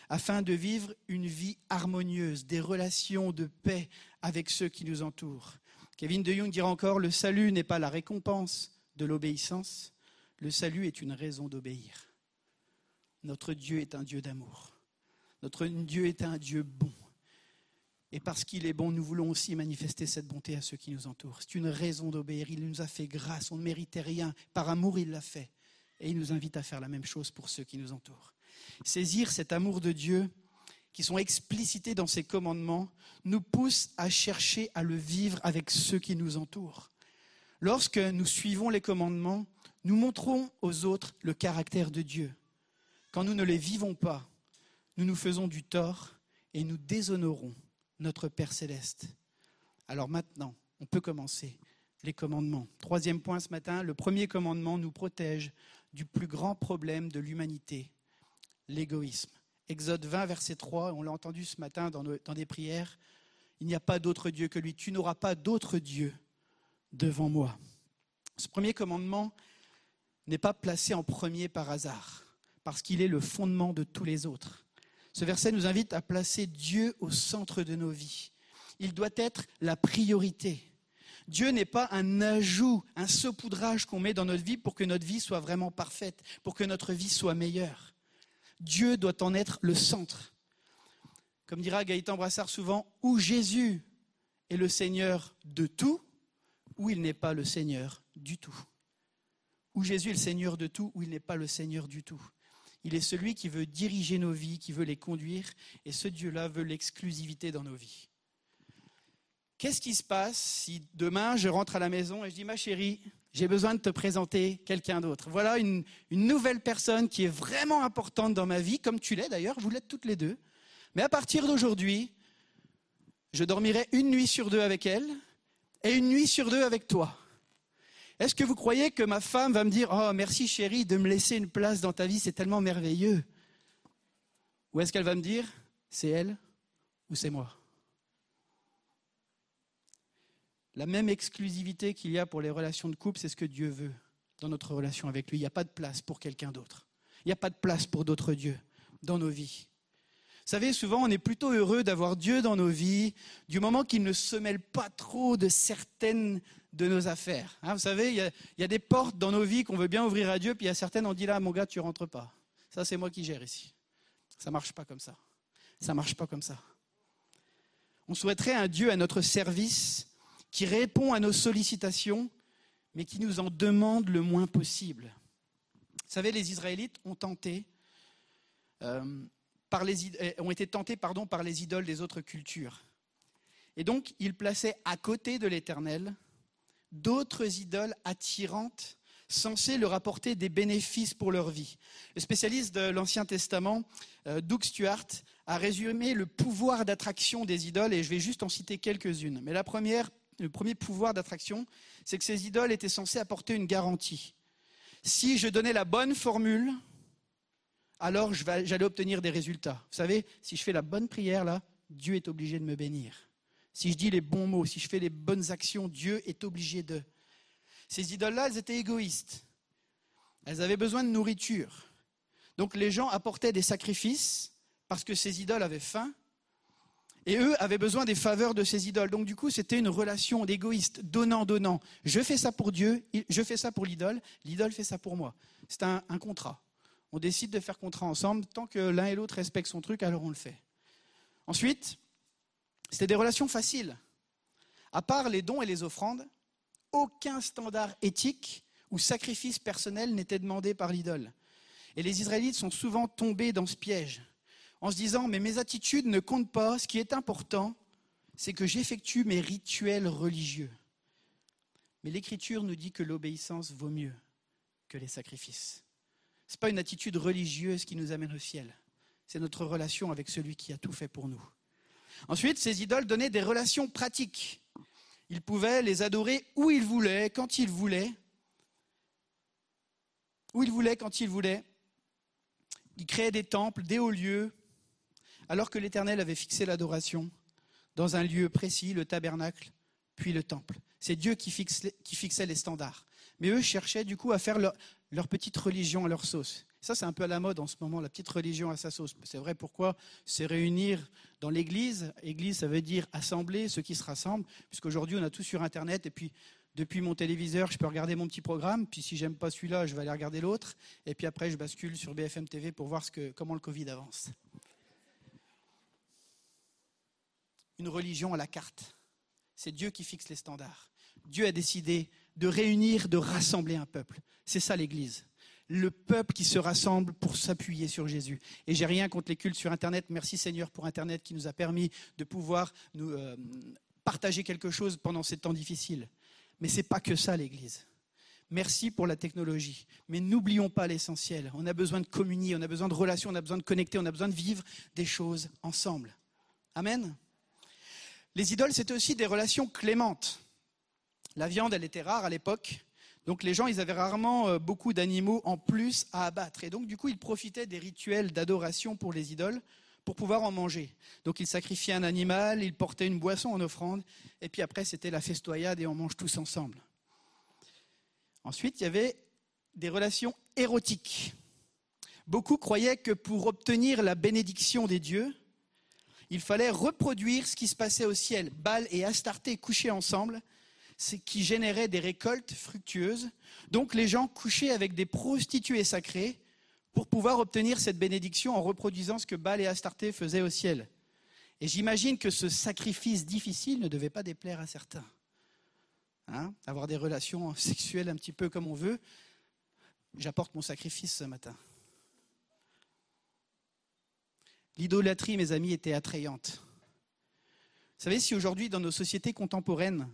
afin de vivre une vie harmonieuse, des relations de paix avec ceux qui nous entourent. Kevin de Jung dira encore, le salut n'est pas la récompense de l'obéissance, le salut est une raison d'obéir. Notre Dieu est un Dieu d'amour. Notre Dieu est un Dieu bon. Et parce qu'il est bon, nous voulons aussi manifester cette bonté à ceux qui nous entourent. C'est une raison d'obéir. Il nous a fait grâce. On ne méritait rien. Par amour, il l'a fait. Et il nous invite à faire la même chose pour ceux qui nous entourent. Saisir cet amour de Dieu, qui sont explicités dans ses commandements, nous pousse à chercher à le vivre avec ceux qui nous entourent. Lorsque nous suivons les commandements, nous montrons aux autres le caractère de Dieu. Quand nous ne les vivons pas, nous nous faisons du tort et nous déshonorons notre Père céleste. Alors maintenant, on peut commencer les commandements. Troisième point ce matin, le premier commandement nous protège du plus grand problème de l'humanité, l'égoïsme. Exode 20, verset 3, on l'a entendu ce matin dans, des prières, il n'y a pas d'autre Dieu que lui, tu n'auras pas d'autre Dieu devant moi. Ce premier commandement n'est pas placé en premier par hasard, parce qu'il est le fondement de tous les autres. Ce verset nous invite à placer Dieu au centre de nos vies. Il doit être la priorité. Dieu n'est pas un ajout, un saupoudrage qu'on met dans notre vie pour que notre vie soit vraiment parfaite, pour que notre vie soit meilleure. Dieu doit en être le centre. Comme dira Gaëtan Brassard souvent, où Jésus est le Seigneur de tout, ou il n'est pas le Seigneur du tout. Où Jésus est le Seigneur de tout, ou il n'est pas le Seigneur du tout. Il est celui qui veut diriger nos vies, qui veut les conduire, et ce Dieu-là veut l'exclusivité dans nos vies. Qu'est-ce qui se passe si demain je rentre à la maison et je dis ma chérie, j'ai besoin de te présenter quelqu'un d'autre. Voilà une, une nouvelle personne qui est vraiment importante dans ma vie, comme tu l'es d'ailleurs, vous l'êtes toutes les deux. Mais à partir d'aujourd'hui, je dormirai une nuit sur deux avec elle et une nuit sur deux avec toi. Est-ce que vous croyez que ma femme va me dire Oh, merci chérie de me laisser une place dans ta vie, c'est tellement merveilleux? Ou est-ce qu'elle va me dire C'est elle ou c'est moi? La même exclusivité qu'il y a pour les relations de couple, c'est ce que Dieu veut dans notre relation avec lui. Il n'y a pas de place pour quelqu'un d'autre. Il n'y a pas de place pour d'autres dieux dans nos vies. Savez, souvent, on est plutôt heureux d'avoir Dieu dans nos vies du moment qu'il ne se mêle pas trop de certaines de nos affaires. Hein, vous savez, il y, a, il y a des portes dans nos vies qu'on veut bien ouvrir à Dieu, puis il y a certaines, on dit là, mon gars, tu rentres pas. Ça, c'est moi qui gère ici. Ça marche pas comme ça. Ça marche pas comme ça. On souhaiterait un Dieu à notre service qui répond à nos sollicitations, mais qui nous en demande le moins possible. Vous savez, les Israélites ont tenté, euh, euh, ont été tentés pardon, par les idoles des autres cultures. Et donc, ils plaçaient à côté de l'Éternel d'autres idoles attirantes, censées leur apporter des bénéfices pour leur vie. Le spécialiste de l'Ancien Testament, euh, Doug Stuart, a résumé le pouvoir d'attraction des idoles, et je vais juste en citer quelques-unes. Mais la première, le premier pouvoir d'attraction, c'est que ces idoles étaient censées apporter une garantie. Si je donnais la bonne formule, alors j'allais obtenir des résultats. Vous savez, si je fais la bonne prière, là, Dieu est obligé de me bénir. Si je dis les bons mots, si je fais les bonnes actions, Dieu est obligé de. Ces idoles-là, elles étaient égoïstes. Elles avaient besoin de nourriture. Donc les gens apportaient des sacrifices parce que ces idoles avaient faim. Et eux avaient besoin des faveurs de ces idoles. Donc du coup, c'était une relation d'égoïste, donnant-donnant. Je fais ça pour Dieu, je fais ça pour l'idole, l'idole fait ça pour moi. C'est un contrat. On décide de faire contrat ensemble. Tant que l'un et l'autre respectent son truc, alors on le fait. Ensuite, c'était des relations faciles. À part les dons et les offrandes, aucun standard éthique ou sacrifice personnel n'était demandé par l'idole. Et les Israélites sont souvent tombés dans ce piège, en se disant, mais mes attitudes ne comptent pas, ce qui est important, c'est que j'effectue mes rituels religieux. Mais l'Écriture nous dit que l'obéissance vaut mieux que les sacrifices. Ce n'est pas une attitude religieuse qui nous amène au ciel, c'est notre relation avec celui qui a tout fait pour nous. Ensuite, ces idoles donnaient des relations pratiques. Ils pouvaient les adorer où ils voulaient, quand ils voulaient. Où ils voulaient, quand ils voulaient. Ils créaient des temples, des hauts lieux, alors que l'Éternel avait fixé l'adoration dans un lieu précis, le tabernacle, puis le temple. C'est Dieu qui, qui fixait les standards. Mais eux cherchaient du coup à faire leur, leur petite religion à leur sauce. Ça, c'est un peu à la mode en ce moment, la petite religion à sa sauce. C'est vrai pourquoi? C'est réunir dans l'église. Église, ça veut dire assembler ceux qui se rassemblent, puisqu'aujourd'hui, on a tout sur Internet. Et puis, depuis mon téléviseur, je peux regarder mon petit programme. Puis, si j'aime pas celui-là, je vais aller regarder l'autre. Et puis après, je bascule sur BFM TV pour voir ce que, comment le Covid avance. Une religion à la carte. C'est Dieu qui fixe les standards. Dieu a décidé de réunir, de rassembler un peuple. C'est ça l'Église. Le peuple qui se rassemble pour s'appuyer sur Jésus. Et j'ai rien contre les cultes sur Internet. Merci Seigneur pour Internet qui nous a permis de pouvoir nous euh, partager quelque chose pendant ces temps difficiles. Mais c'est pas que ça l'Église. Merci pour la technologie. Mais n'oublions pas l'essentiel. On a besoin de communier, on a besoin de relations, on a besoin de connecter, on a besoin de vivre des choses ensemble. Amen. Les idoles, c'était aussi des relations clémentes. La viande, elle était rare à l'époque. Donc les gens, ils avaient rarement euh, beaucoup d'animaux en plus à abattre. Et donc du coup, ils profitaient des rituels d'adoration pour les idoles pour pouvoir en manger. Donc ils sacrifiaient un animal, ils portaient une boisson en offrande, et puis après, c'était la festoyade et on mange tous ensemble. Ensuite, il y avait des relations érotiques. Beaucoup croyaient que pour obtenir la bénédiction des dieux, il fallait reproduire ce qui se passait au ciel. Baal et Astarté couchaient ensemble, qui générait des récoltes fructueuses. Donc les gens couchaient avec des prostituées sacrées pour pouvoir obtenir cette bénédiction en reproduisant ce que Baal et Astarté faisaient au ciel. Et j'imagine que ce sacrifice difficile ne devait pas déplaire à certains. Hein Avoir des relations sexuelles un petit peu comme on veut. J'apporte mon sacrifice ce matin. L'idolâtrie, mes amis, était attrayante. Vous savez, si aujourd'hui, dans nos sociétés contemporaines,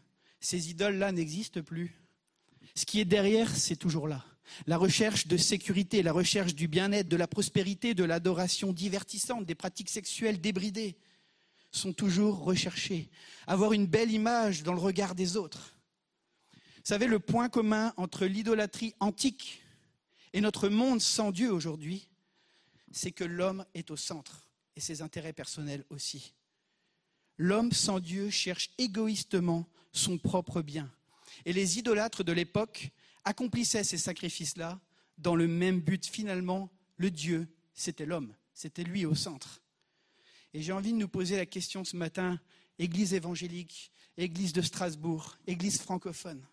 ces idoles-là n'existent plus, ce qui est derrière, c'est toujours là. La recherche de sécurité, la recherche du bien-être, de la prospérité, de l'adoration divertissante, des pratiques sexuelles débridées sont toujours recherchées. Avoir une belle image dans le regard des autres. Vous savez, le point commun entre l'idolâtrie antique et notre monde sans Dieu aujourd'hui, c'est que l'homme est au centre et ses intérêts personnels aussi. L'homme sans Dieu cherche égoïstement son propre bien. Et les idolâtres de l'époque accomplissaient ces sacrifices-là dans le même but. Finalement, le Dieu, c'était l'homme, c'était lui au centre. Et j'ai envie de nous poser la question ce matin, Église évangélique, Église de Strasbourg, Église francophone.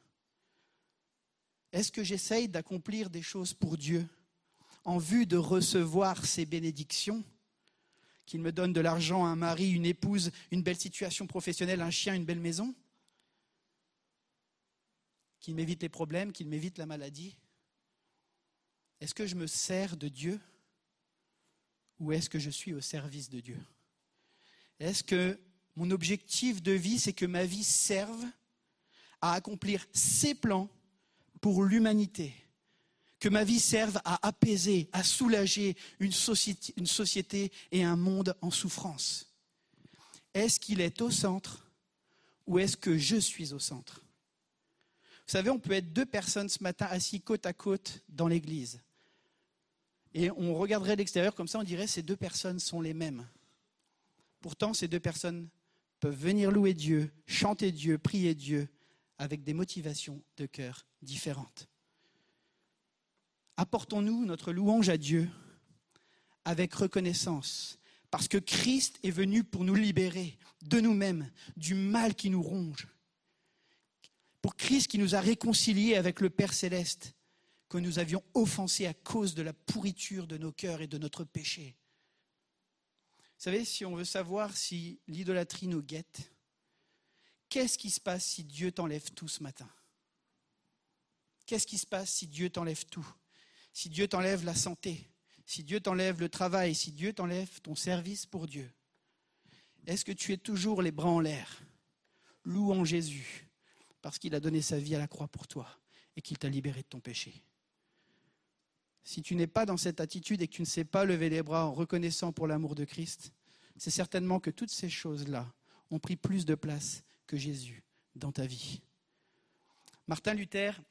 Est-ce que j'essaye d'accomplir des choses pour Dieu en vue de recevoir ses bénédictions? Qu'il me donne de l'argent, un mari, une épouse, une belle situation professionnelle, un chien, une belle maison? Qu'il m'évite les problèmes, qu'il m'évite la maladie. Est-ce que je me sers de Dieu ou est-ce que je suis au service de Dieu? Est-ce que mon objectif de vie, c'est que ma vie serve à accomplir ses plans pour l'humanité? Que ma vie serve à apaiser, à soulager une société, et un monde en souffrance? Est-ce qu'il est au centre ou est-ce que je suis au centre? Savez, on peut être deux personnes ce matin assis côte à côte dans l'église. Et on regarderait l'extérieur comme ça, on dirait ces deux personnes sont les mêmes. Pourtant, ces deux personnes peuvent venir louer Dieu, chanter Dieu, prier Dieu, avec des motivations de cœur différentes. Apportons-nous notre louange à Dieu avec reconnaissance, parce que Christ est venu pour nous libérer de nous-mêmes, du mal qui nous ronge. Pour Christ qui nous a réconciliés avec le Père céleste, que nous avions offensé à cause de la pourriture de nos cœurs et de notre péché. Vous savez, si on veut savoir si l'idolâtrie nous guette, qu'est-ce qui se passe si Dieu t'enlève tout ce matin? Qu'est-ce qui se passe si Dieu t'enlève tout? Si Dieu t'enlève la santé, si Dieu t'enlève le travail, si Dieu t'enlève ton service pour Dieu? Est-ce que tu es toujours les bras en l'air, louant Jésus parce qu'il a donné sa vie à la croix pour toi et qu'il t'a libéré de ton péché si tu n'es pas dans cette attitude et que tu ne sais pas lever les bras en reconnaissant pour l'amour de Christ, c'est certainement que toutes ces choses-là ont pris plus de place que Jésus dans ta vie. Martin Luther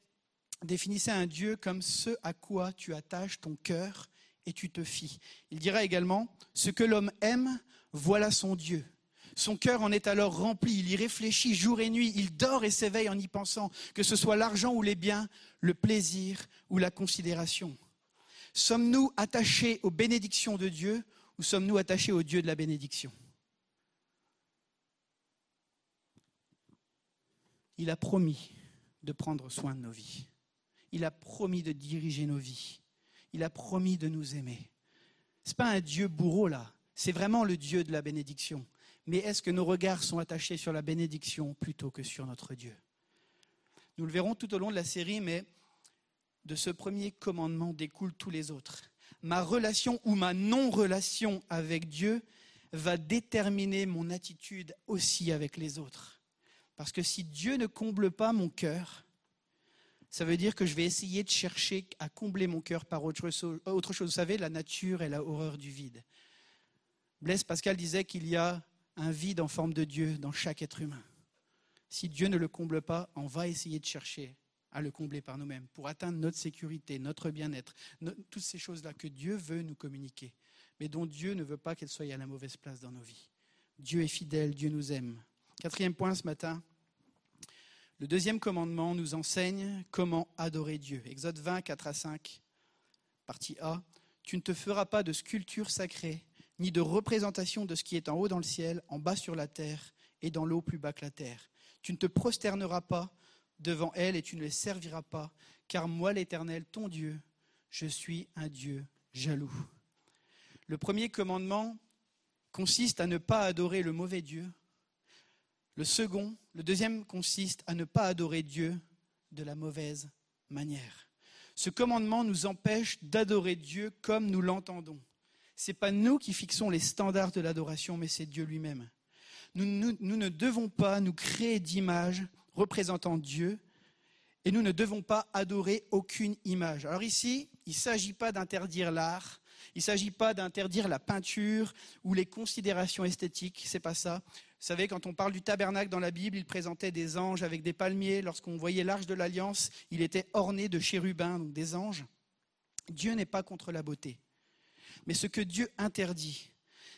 définissait un Dieu comme ce à quoi tu attaches ton cœur et tu te fies. Il dira également, ce que l'homme aime, voilà son Dieu. Son cœur en est alors rempli, il y réfléchit jour et nuit, il dort et s'éveille en y pensant, que ce soit l'argent ou les biens, le plaisir ou la considération. Sommes-nous attachés aux bénédictions de Dieu ou sommes-nous attachés au Dieu de la bénédiction? Il a promis de prendre soin de nos vies. Il a promis de diriger nos vies. Il a promis de nous aimer. Ce n'est pas un Dieu bourreau là, c'est vraiment le Dieu de la bénédiction. Mais est-ce que nos regards sont attachés sur la bénédiction plutôt que sur notre Dieu? Nous le verrons tout au long de la série, mais de ce premier commandement découlent tous les autres. Ma relation ou ma non-relation avec Dieu va déterminer mon attitude aussi avec les autres. Parce que si Dieu ne comble pas mon cœur, ça veut dire que je vais essayer de chercher à combler mon cœur par autre chose. Vous savez, la nature et la horreur du vide. Blaise Pascal disait qu'il y a un vide en forme de Dieu dans chaque être humain. Si Dieu ne le comble pas, on va essayer de chercher à le combler par nous-mêmes, pour atteindre notre sécurité, notre bien-être, toutes ces choses-là que Dieu veut nous communiquer, mais dont Dieu ne veut pas qu'elles soient à la mauvaise place dans nos vies. Dieu est fidèle, Dieu nous aime. Quatrième point ce matin, le deuxième commandement nous enseigne comment adorer Dieu. Exode 20, 4 à 5, partie A. Tu ne te feras pas de sculpture sacrée, ni de représentation de ce qui est en haut dans le ciel, en bas sur la terre, et dans l'eau plus bas que la terre. Tu ne te prosterneras pas devant elle et tu ne les serviras pas, car moi l'Éternel, ton Dieu, je suis un Dieu jaloux. Le premier commandement consiste à ne pas adorer le mauvais Dieu. Le second, le deuxième consiste à ne pas adorer Dieu de la mauvaise manière. Ce commandement nous empêche d'adorer Dieu comme nous l'entendons. Ce n'est pas nous qui fixons les standards de l'adoration, mais c'est Dieu lui-même. Nous, nous, ne devons pas nous créer d'images représentant Dieu, et nous ne devons pas adorer aucune image. Alors ici, il ne s'agit pas d'interdire l'art, il ne s'agit pas d'interdire la peinture ou les considérations esthétiques, c'est pas ça. Vous savez, quand on parle du tabernacle dans la Bible, il présentait des anges avec des palmiers. Lorsqu'on voyait l'arche de l'alliance, il était orné de chérubins, donc des anges. Dieu n'est pas contre la beauté. Mais ce que Dieu interdit,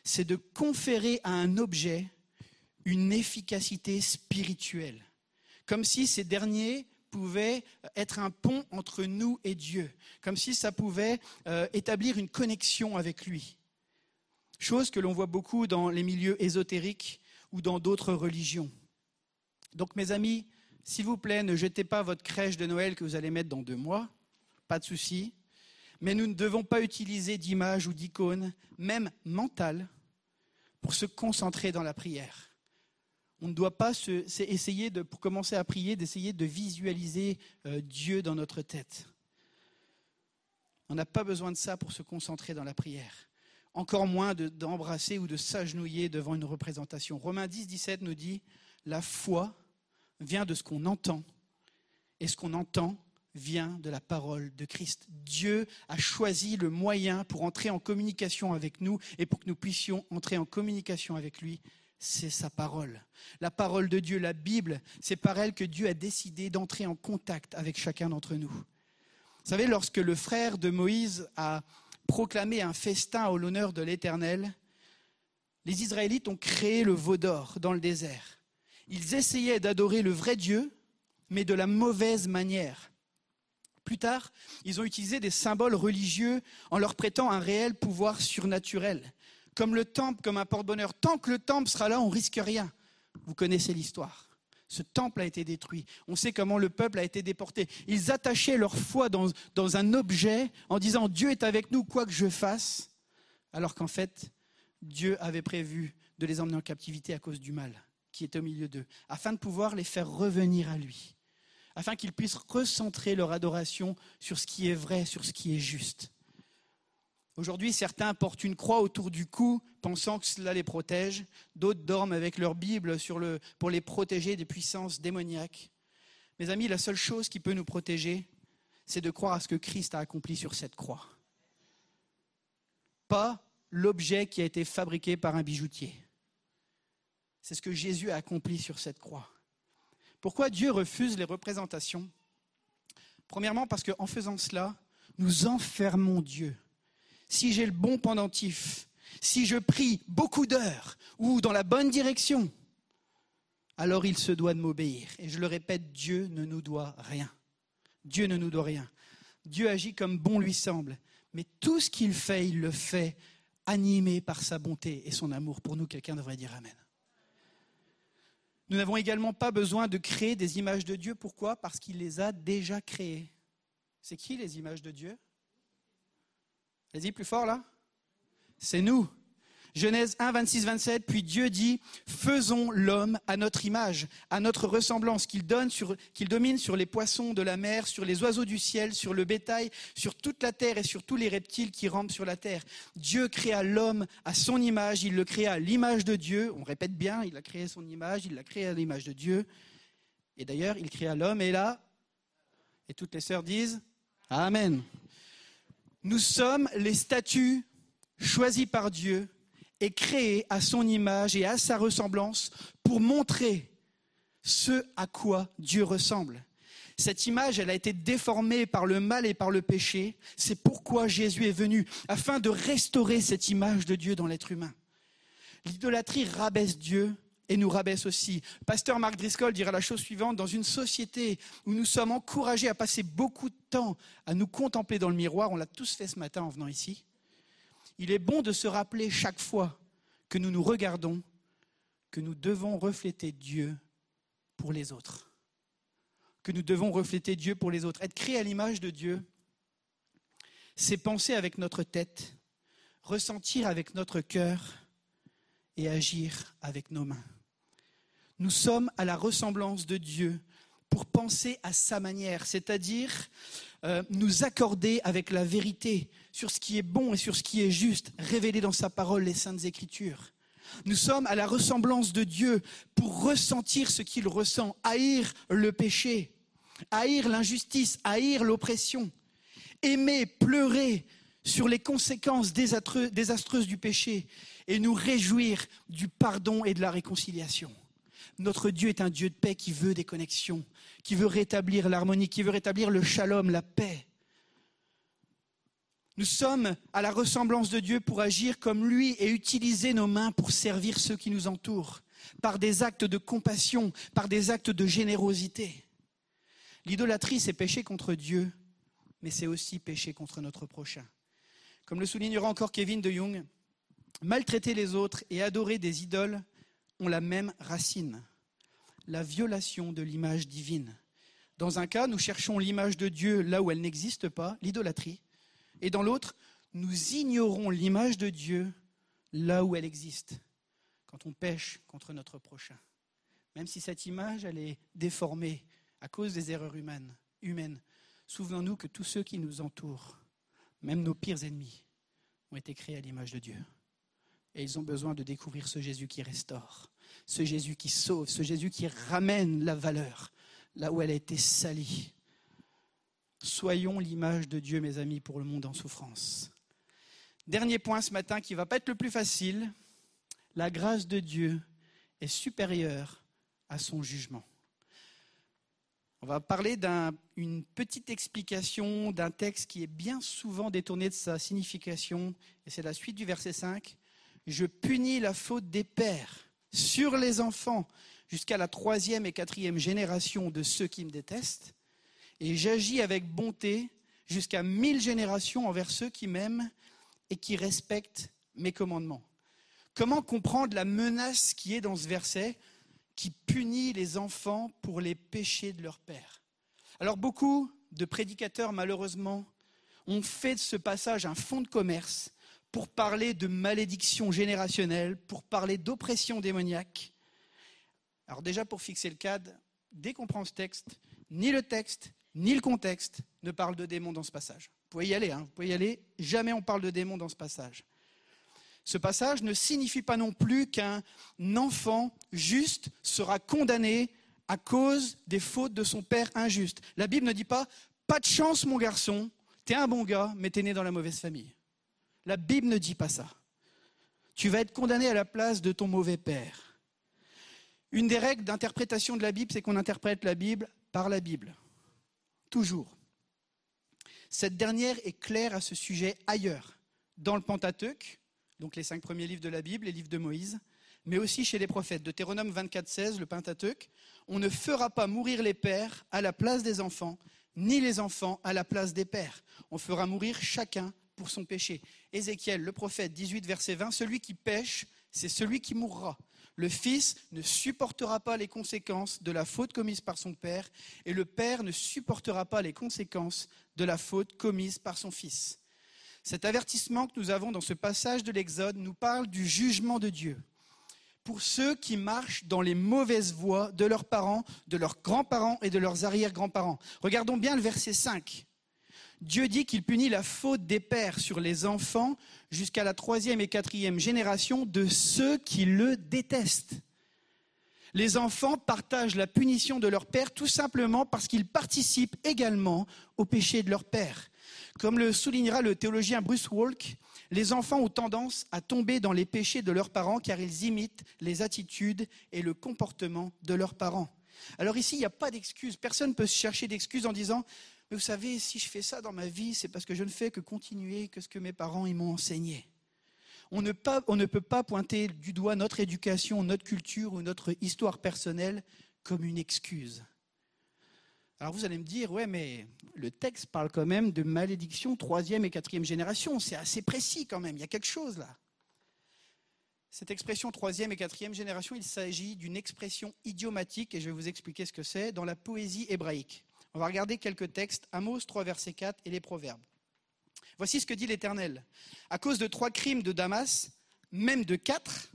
c'est de conférer à un objet une efficacité spirituelle comme si ces derniers pouvaient être un pont entre nous et Dieu, comme si ça pouvait euh, établir une connexion avec lui. chose que l'on voit beaucoup dans les milieux ésotériques ou dans d'autres religions. Donc mes amis, s'il vous plaît, ne jetez pas votre crèche de Noël que vous allez mettre dans deux mois, pas de souci. Mais nous ne devons pas utiliser d'images ou d'icônes, même mentales, pour se concentrer dans la prière. On ne doit pas essayer pour commencer à prier, d'essayer de visualiser euh, Dieu dans notre tête. On n'a pas besoin de ça pour se concentrer dans la prière. Encore moins de- d'embrasser ou de s'agenouiller devant une représentation. Romains 10, 17 nous dit, la foi vient de ce qu'on entend, et ce qu'on entend vient de la parole de Christ. Dieu a choisi le moyen pour entrer en communication avec nous et pour que nous puissions entrer en communication avec lui. C'est sa parole. La parole de Dieu, la Bible, c'est par elle que Dieu a décidé d'entrer en contact avec chacun d'entre nous. Vous savez, lorsque le frère de Moïse a proclamé un festin au l'honneur de l'Éternel, les Israélites ont créé le veau d'or dans le désert. Ils essayaient d'adorer le vrai Dieu, mais de la mauvaise manière. Plus tard, ils ont utilisé des symboles religieux en leur prêtant un réel pouvoir surnaturel, comme le temple, comme un porte-bonheur. Tant que le temple sera là, on risque rien. Vous connaissez l'histoire. Ce temple a été détruit. On sait comment le peuple a été déporté. Ils attachaient leur foi dans, dans un objet en disant Dieu est avec nous, quoi que je fasse, alors qu'en fait, Dieu avait prévu de les emmener en captivité à cause du mal qui était au milieu d'eux, afin de pouvoir les faire revenir à lui, afin qu'ils puissent recentrer leur adoration sur ce qui est vrai, sur ce qui est juste. Aujourd'hui, certains portent une croix autour du cou, pensant que cela les protège. D'autres dorment avec leur Bible pour les protéger des puissances démoniaques. Mes amis, la seule chose qui peut nous protéger, c'est de croire à ce que Christ a accompli sur cette croix. Pas l'objet qui a été fabriqué par un bijoutier. C'est ce que Jésus a accompli sur cette croix. Pourquoi Dieu refuse les représentations? Premièrement, parce qu'en faisant cela, nous enfermons Dieu. Si j'ai le bon pendentif, si je prie beaucoup d'heures ou dans la bonne direction, alors il se doit de m'obéir. Et je le répète, Dieu ne nous doit rien. Dieu ne nous doit rien. Dieu agit comme bon lui semble. Mais tout ce qu'il fait, il le fait animé par sa bonté et son amour pour nous. Quelqu'un devrait dire Amen. Nous n'avons également pas besoin de créer des images de Dieu. Pourquoi? Parce qu'il les a déjà créées. C'est qui les images de Dieu? Vas-y, plus fort là. C'est nous. Genèse 1, 26, 27, puis Dieu dit, faisons l'homme à notre image, à notre ressemblance, qu'il domine sur les poissons de la mer, sur les oiseaux du ciel, sur le bétail, sur toute la terre et sur tous les reptiles qui rampent sur la terre. Dieu créa l'homme à son image, il le créa à l'image de Dieu. On répète bien, il a créé son image, il l'a créé à l'image de Dieu. Et d'ailleurs, il créa l'homme et là, et toutes les sœurs disent, Amen. Nous sommes les statues choisies par Dieu et créées à son image et à sa ressemblance pour montrer ce à quoi Dieu ressemble. Cette image, elle a été déformée par le mal et par le péché. C'est pourquoi Jésus est venu, afin de restaurer cette image de Dieu dans l'être humain. L'idolâtrie rabaisse Dieu et nous rabaisse aussi. Pasteur Marc Driscoll dira la chose suivante, dans une société où nous sommes encouragés à passer beaucoup de temps à nous contempler dans le miroir, on l'a tous fait ce matin en venant ici, il est bon de se rappeler chaque fois que nous nous regardons que nous devons refléter Dieu pour les autres. Que nous devons refléter Dieu pour les autres. Être créé à l'image de Dieu, c'est penser avec notre tête, ressentir avec notre cœur et agir avec nos mains. Nous sommes à la ressemblance de Dieu pour penser à sa manière, c'est-à-dire euh, nous accorder avec la vérité sur ce qui est bon et sur ce qui est juste, révélé dans sa parole, les saintes écritures. Nous sommes à la ressemblance de Dieu pour ressentir ce qu'il ressent, haïr le péché, haïr l'injustice, haïr l'oppression, aimer, pleurer sur les conséquences désastreuses du péché et nous réjouir du pardon et de la réconciliation. Notre Dieu est un Dieu de paix qui veut des connexions, qui veut rétablir l'harmonie, qui veut rétablir le shalom, la paix. Nous sommes à la ressemblance de Dieu pour agir comme lui et utiliser nos mains pour servir ceux qui nous entourent, par des actes de compassion, par des actes de générosité. L'idolâtrie, c'est pécher contre Dieu, mais c'est aussi pécher contre notre prochain. Comme le soulignera encore Kevin de Jung, Maltraiter les autres et adorer des idoles ont la même racine, la violation de l'image divine. Dans un cas, nous cherchons l'image de Dieu là où elle n'existe pas, l'idolâtrie, et dans l'autre, nous ignorons l'image de Dieu là où elle existe, quand on pêche contre notre prochain. Même si cette image, elle est déformée à cause des erreurs humaines, humaines souvenons-nous que tous ceux qui nous entourent, même nos pires ennemis, ont été créés à l'image de Dieu. Et ils ont besoin de découvrir ce Jésus qui restaure, ce Jésus qui sauve, ce Jésus qui ramène la valeur là où elle a été salie. Soyons l'image de Dieu, mes amis, pour le monde en souffrance. Dernier point ce matin qui ne va pas être le plus facile. La grâce de Dieu est supérieure à son jugement. On va parler d'une petite explication d'un texte qui est bien souvent détourné de sa signification, et c'est la suite du verset 5. Je punis la faute des pères sur les enfants jusqu'à la troisième et quatrième génération de ceux qui me détestent, et j'agis avec bonté jusqu'à mille générations envers ceux qui m'aiment et qui respectent mes commandements. Comment comprendre la menace qui est dans ce verset qui punit les enfants pour les péchés de leur père? Alors beaucoup de prédicateurs, malheureusement, ont fait de ce passage un fonds de commerce pour parler de malédiction générationnelle, pour parler d'oppression démoniaque. Alors déjà, pour fixer le cadre, dès qu'on prend ce texte, ni le texte, ni le contexte ne parlent de démons dans ce passage. Vous pouvez y aller, hein, vous pouvez y aller. Jamais on parle de démons dans ce passage. Ce passage ne signifie pas non plus qu'un enfant juste sera condamné à cause des fautes de son père injuste. La Bible ne dit pas pas de chance mon garçon, t'es un bon gars, mais t'es né dans la mauvaise famille. La Bible ne dit pas ça. Tu vas être condamné à la place de ton mauvais père. Une des règles d'interprétation de la Bible, c'est qu'on interprète la Bible par la Bible. Toujours. Cette dernière est claire à ce sujet ailleurs. Dans le Pentateuque, donc les cinq premiers livres de la Bible, les livres de Moïse, mais aussi chez les prophètes. Deutéronome 24, 16, le Pentateuque, on ne fera pas mourir les pères à la place des enfants, ni les enfants à la place des pères. On fera mourir chacun pour son péché. Ézéchiel, le prophète, 18, verset 20, celui qui pêche, c'est celui qui mourra. Le fils ne supportera pas les conséquences de la faute commise par son père, et le père ne supportera pas les conséquences de la faute commise par son fils. Cet avertissement que nous avons dans ce passage de l'Exode nous parle du jugement de Dieu pour ceux qui marchent dans les mauvaises voies de leurs parents, de leurs grands-parents et de leurs arrière-grands-parents. Regardons bien le verset 5. Dieu dit qu'il punit la faute des pères sur les enfants jusqu'à la troisième et quatrième génération de ceux qui le détestent. Les enfants partagent la punition de leur père tout simplement parce qu'ils participent également au péché de leur père. Comme le soulignera le théologien Bruce Walk, les enfants ont tendance à tomber dans les péchés de leurs parents car ils imitent les attitudes et le comportement de leurs parents. Alors ici, il n'y a pas d'excuse. Personne ne peut chercher d'excuses en disant Mais vous savez, si je fais ça dans ma vie, c'est parce que je ne fais que continuer que ce que mes parents m'ont enseigné. On ne, on ne peut pas pointer du doigt notre éducation, notre culture ou notre histoire personnelle comme une excuse. Alors vous allez me dire, ouais, mais le texte parle quand même de malédiction troisième et quatrième génération. C'est assez précis quand même. Il y a quelque chose là. Cette expression troisième et quatrième génération, il s'agit d'une expression idiomatique, et je vais vous expliquer ce que c'est, dans la poésie hébraïque. On va regarder quelques textes, Amos 3, verset 4 et les Proverbes. Voici ce que dit l'Éternel. À cause de trois crimes de Damas, même de quatre,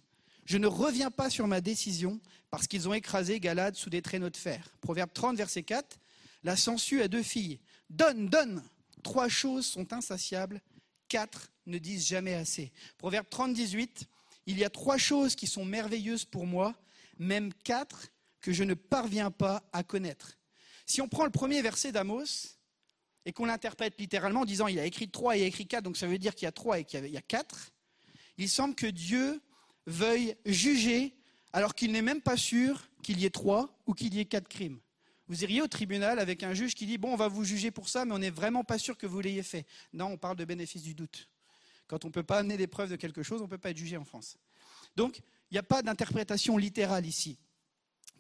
je ne reviens pas sur ma décision parce qu'ils ont écrasé Galade sous des traîneaux de fer. Proverbe 30, verset 4. La sangsue a deux filles. Donne, donne. Trois choses sont insatiables, quatre ne disent jamais assez. Proverbe 30, 18. Il y a trois choses qui sont merveilleuses pour moi, même quatre que je ne parviens pas à connaître. Si on prend le premier verset d'Amos et qu'on l'interprète littéralement en disant il a écrit trois et il a écrit quatre, donc ça veut dire qu'il y a trois et qu'il y a quatre, il semble que Dieu veuille juger alors qu'il n'est même pas sûr qu'il y ait trois ou qu'il y ait quatre crimes. Vous iriez au tribunal avec un juge qui dit Bon, on va vous juger pour ça, mais on n'est vraiment pas sûr que vous l'ayez fait. Non, on parle de bénéfice du doute. Quand on ne peut pas amener des preuves de quelque chose, on ne peut pas être jugé en France. Donc, il n'y a pas d'interprétation littérale ici.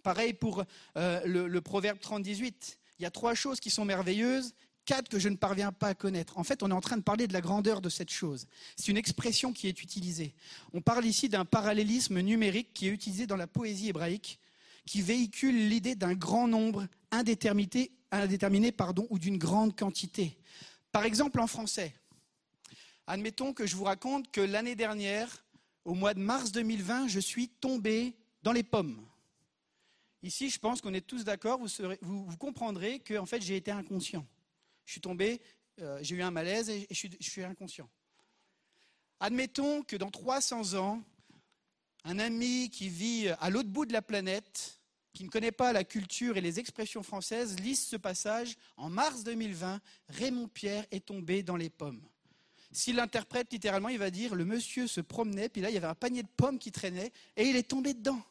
Pareil pour euh, le, le, proverbe 30-18. Il y a trois choses qui sont merveilleuses, Quatre que je ne parviens pas à connaître. En fait, on est en train de parler de la grandeur de cette chose. C'est une expression qui est utilisée. On parle ici d'un parallélisme numérique qui est utilisé dans la poésie hébraïque, qui véhicule l'idée d'un grand nombre indéterminé, indéterminé pardon, ou d'une grande quantité. Par exemple, en français, admettons que je vous raconte que l'année dernière, au mois de mars 2020, je suis tombé dans les pommes. Ici, je pense qu'on est tous d'accord, vous, comprendrez que en fait, j'ai été inconscient. Je suis tombé, euh, j'ai eu un malaise et, je, suis, je suis inconscient. Admettons que dans 300 ans, un ami qui vit à l'autre bout de la planète, qui ne connaît pas la culture et les expressions françaises, lise ce passage en mars 2020, Raymond Pierre est tombé dans les pommes. S'il l'interprète littéralement, il va dire le monsieur se promenait, puis là il y avait un panier de pommes qui traînait, et il est tombé dedans.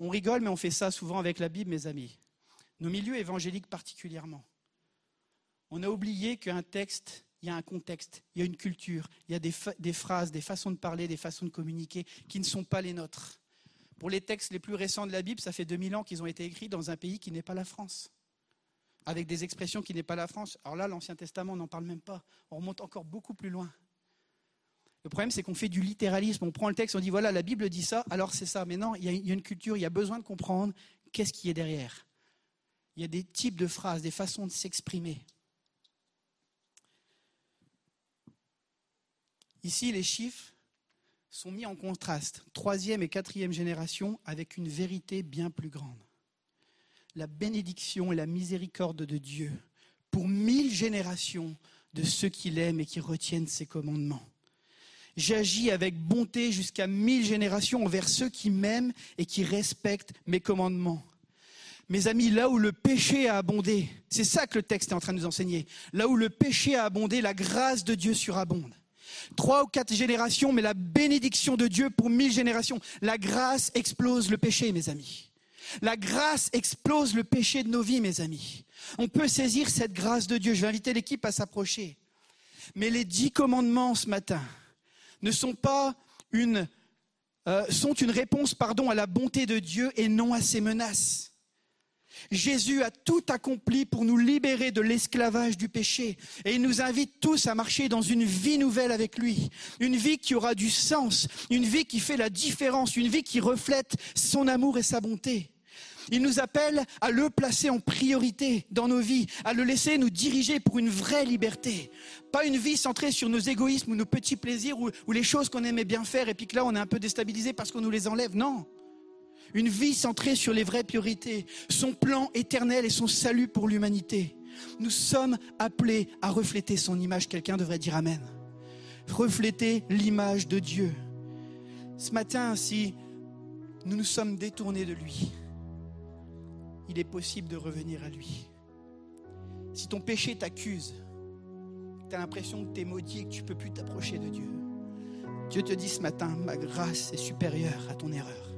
On rigole, mais on fait ça souvent avec la Bible, mes amis. Nos milieux évangéliques particulièrement. On a oublié qu'un texte, il y a un contexte, il y a une culture, il y a des, phrases, des façons de parler, des façons de communiquer qui ne sont pas les nôtres. Pour les textes les plus récents de la Bible, ça fait 2000 ans qu'ils ont été écrits dans un pays qui n'est pas la France, avec des expressions qui n'est pas la France. Alors là, l'Ancien Testament, on n'en parle même pas. On remonte encore beaucoup plus loin. Le problème, c'est qu'on fait du littéralisme. On prend le texte, on dit voilà, la Bible dit ça, alors c'est ça. Mais non, il y, a, une culture, il y a besoin de comprendre qu'est-ce qui est derrière. Il y a des types de phrases, des façons de s'exprimer. Ici, les chiffres sont mis en contraste, troisième et quatrième génération, avec une vérité bien plus grande. La bénédiction et la miséricorde de Dieu pour mille générations de ceux qui l'aiment et qui retiennent ses commandements. J'agis avec bonté jusqu'à mille générations envers ceux qui m'aiment et qui respectent mes commandements. Mes amis, là où le péché a abondé, c'est ça que le texte est en train de nous enseigner, là où le péché a abondé, la grâce de Dieu surabonde. Trois ou quatre générations, mais la bénédiction de Dieu pour mille générations. La grâce explose le péché, mes amis. La grâce explose le péché de nos vies, mes amis. On peut saisir cette grâce de Dieu. Je vais inviter l'équipe à s'approcher. Mais les dix commandements ce matin ne sont pas une, euh, sont une réponse, pardon, à la bonté de Dieu et non à ses menaces. Jésus a tout accompli pour nous libérer de l'esclavage du péché. Et il nous invite tous à marcher dans une vie nouvelle avec lui. Une vie qui aura du sens, une vie qui fait la différence, une vie qui reflète son amour et sa bonté. Il nous appelle à le placer en priorité dans nos vies, à le laisser nous diriger pour une vraie liberté. Pas une vie centrée sur nos égoïsmes ou nos petits plaisirs ou, ou les choses qu'on aimait bien faire et puis que là on est un peu déstabilisé parce qu'on nous les enlève. Non. Une vie centrée sur les vraies priorités, son plan éternel et son salut pour l'humanité. Nous sommes appelés à refléter son image. Quelqu'un devrait dire Amen. Refléter l'image de Dieu. Ce matin, si nous nous sommes détournés de lui, il est possible de revenir à lui. Si ton péché t'accuse, tu as l'impression que tu es maudit et que tu ne peux plus t'approcher de Dieu, Dieu te dit ce matin, ma grâce est supérieure à ton erreur.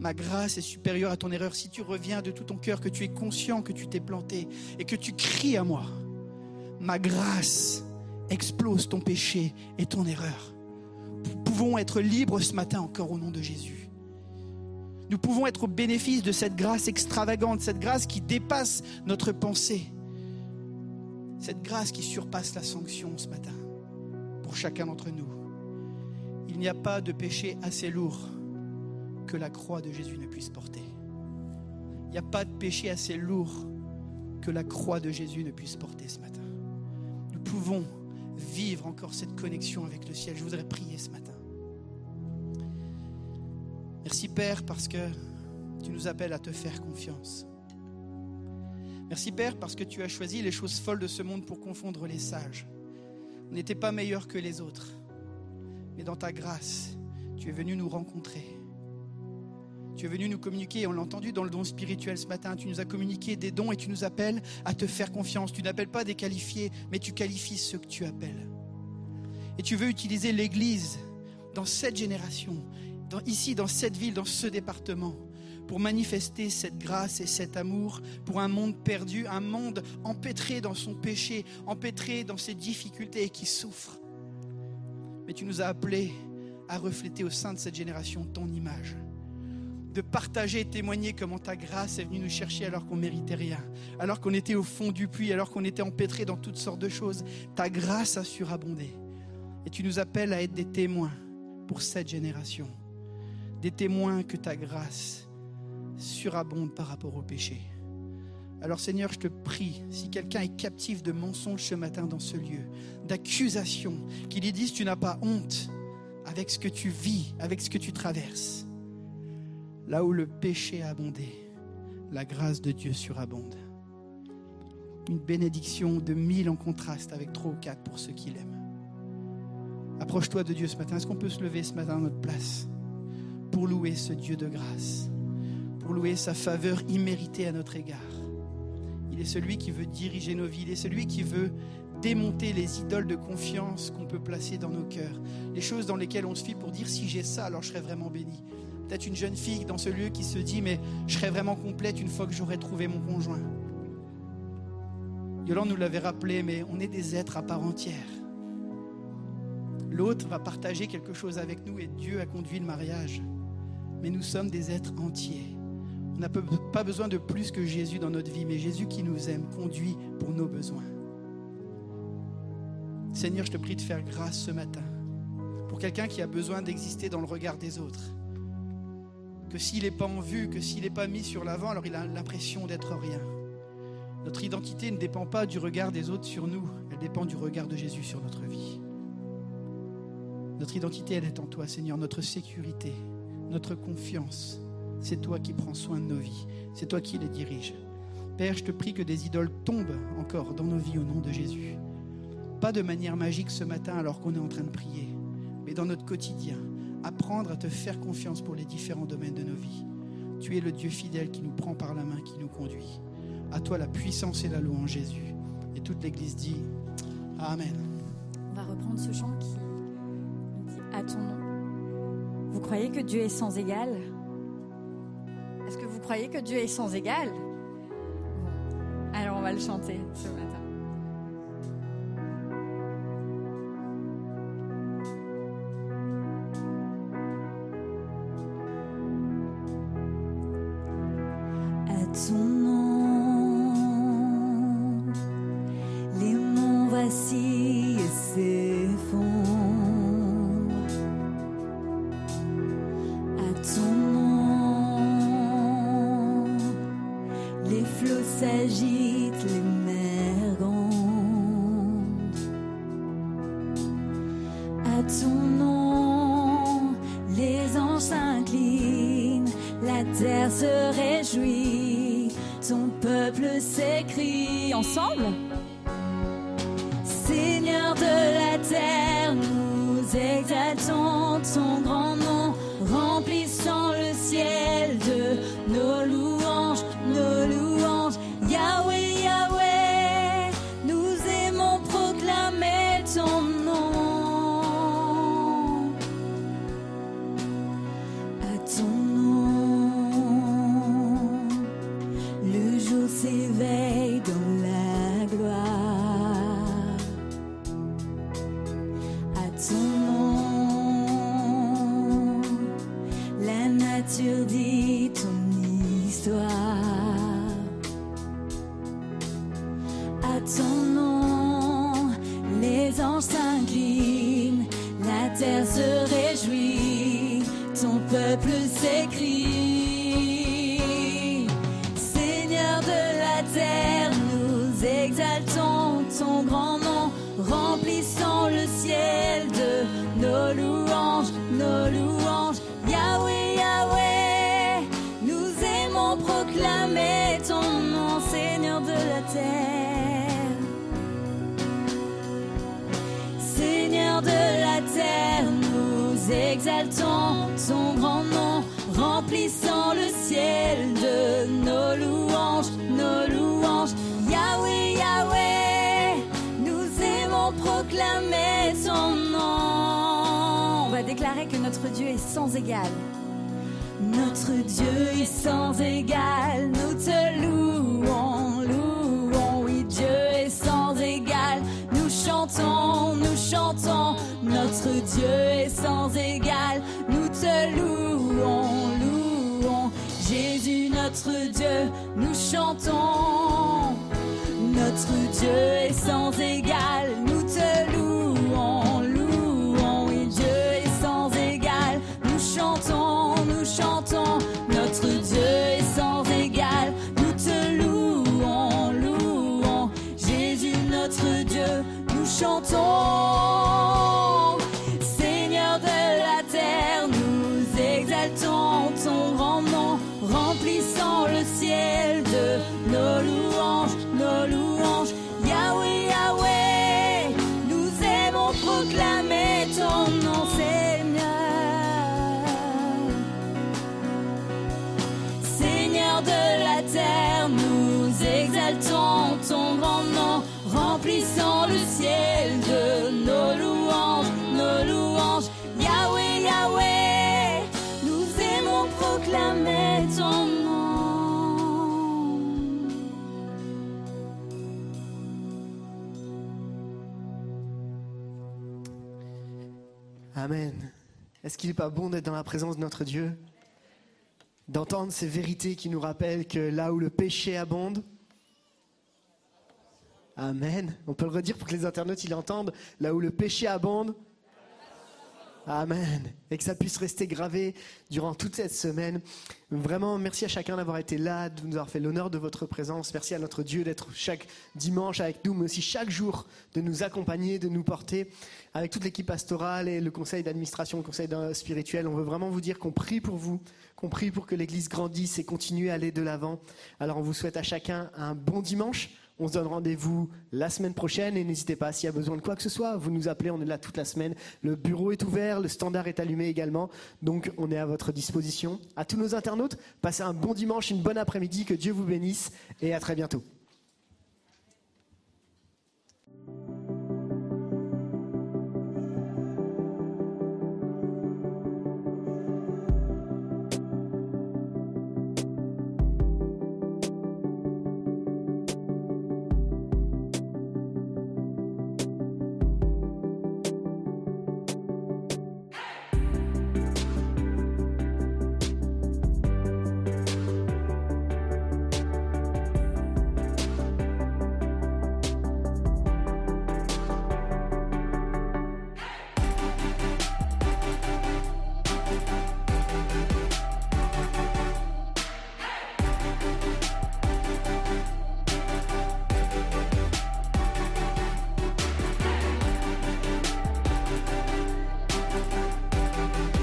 Ma grâce est supérieure à ton erreur. Si tu reviens de tout ton cœur, que tu es conscient que tu t'es planté et que tu cries à moi, ma grâce explose ton péché et ton erreur. Nous pouvons être libres ce matin encore au nom de Jésus. Nous pouvons être au bénéfice de cette grâce extravagante, cette grâce qui dépasse notre pensée, cette grâce qui surpasse la sanction ce matin pour chacun d'entre nous. Il n'y a pas de péché assez lourd que la croix de Jésus ne puisse porter. Il n'y a pas de péché assez lourd que la croix de Jésus ne puisse porter ce matin. Nous pouvons vivre encore cette connexion avec le ciel. Je voudrais prier ce matin. Merci Père parce que tu nous appelles à te faire confiance. Merci Père parce que tu as choisi les choses folles de ce monde pour confondre les sages. On n'était pas meilleurs que les autres, mais dans ta grâce, tu es venu nous rencontrer. Tu es venu nous communiquer, on l'a entendu dans le don spirituel ce matin, tu nous as communiqué des dons et tu nous appelles à te faire confiance. Tu n'appelles pas des qualifiés, mais tu qualifies ceux que tu appelles. Et tu veux utiliser l'Église dans cette génération, ici, dans cette ville, dans ce département, pour manifester cette grâce et cet amour pour un monde perdu, un monde empêtré dans son péché, empêtré dans ses difficultés et qui souffre. Mais tu nous as appelés à refléter au sein de cette génération ton image de partager et témoigner comment ta grâce est venue nous chercher alors qu'on méritait rien, alors qu'on était au fond du puits, alors qu'on était empêtré dans toutes sortes de choses. Ta grâce a surabondé. Et tu nous appelles à être des témoins pour cette génération. Des témoins que ta grâce surabonde par rapport au péché. Alors Seigneur, je te prie, si quelqu'un est captif de mensonges ce matin dans ce lieu, d'accusations, qu'il lui dise tu n'as pas honte avec ce que tu vis, avec ce que tu traverses. Là où le péché a abondé, la grâce de Dieu surabonde. Une bénédiction de mille en contraste avec trois ou quatre pour ceux qui l'aiment. Approche-toi de Dieu ce matin. Est-ce qu'on peut se lever ce matin à notre place? Pour louer ce Dieu de grâce, pour louer sa faveur imméritée à notre égard Il est celui qui veut diriger nos vies, il est celui qui veut démonter les idoles de confiance qu'on peut placer dans nos cœurs, les choses dans lesquelles on se fie pour dire si j'ai ça, alors je serai vraiment béni. Peut-être une jeune fille dans ce lieu qui se dit mais je serai vraiment complète une fois que j'aurai trouvé mon conjoint. Yolande nous l'avait rappelé, mais on est des êtres à part entière. L'autre va partager quelque chose avec nous et Dieu a conduit le mariage. Mais nous sommes des êtres entiers. On n'a pas besoin de plus que Jésus dans notre vie, mais Jésus qui nous aime conduit pour nos besoins. Seigneur, je te prie de faire grâce ce matin pour quelqu'un qui a besoin d'exister dans le regard des autres. Que s'il n'est pas en vue, que s'il n'est pas mis sur l'avant, alors il a l'impression d'être rien. Notre identité ne dépend pas du regard des autres sur nous, elle dépend du regard de Jésus sur notre vie. Notre identité, elle est en toi, Seigneur, notre sécurité, notre confiance. C'est toi qui prends soin de nos vies, c'est toi qui les diriges. Père, je te prie que des idoles tombent encore dans nos vies au nom de Jésus. Pas de manière magique ce matin alors qu'on est en train de prier, mais dans notre quotidien, apprendre à te faire confiance pour les différents domaines de nos vies. Tu es le Dieu fidèle qui nous prend par la main, qui nous conduit. À toi la puissance et la louange, Jésus. Et toute l'Église dit Amen. On va reprendre ce chant qui dit à ton nom. Vous croyez que Dieu est sans égal? Est-ce que vous croyez que Dieu est sans égal? Bon. Alors on va le chanter ce matin. À ton Amen. Est-ce qu'il n'est pas bon d'être dans la présence de notre Dieu? D'entendre ces vérités qui nous rappellent que là où le péché abonde, Amen. On peut le redire pour que les internautes ils entendent. Là où le péché abonde, Amen. Et que ça puisse rester gravé durant toute cette semaine. Vraiment, merci à chacun d'avoir été là, de nous avoir fait l'honneur de votre présence. Merci à notre Dieu d'être chaque dimanche avec nous, mais aussi chaque jour de nous accompagner, de nous porter. Avec toute l'équipe pastorale et le conseil d'administration, le conseil spirituel, on veut vraiment vous dire qu'on prie pour vous, qu'on prie pour que l'Église grandisse et continue à aller de l'avant. Alors on vous souhaite à chacun un bon dimanche. On se donne rendez-vous la semaine prochaine et n'hésitez pas s'il y a besoin de quoi que ce soit, vous nous appelez, on est là toute la semaine. Le bureau est ouvert, le standard est allumé également, donc on est à votre disposition. À tous nos internautes, passez un bon dimanche, une bonne après-midi, que Dieu vous bénisse et à très bientôt.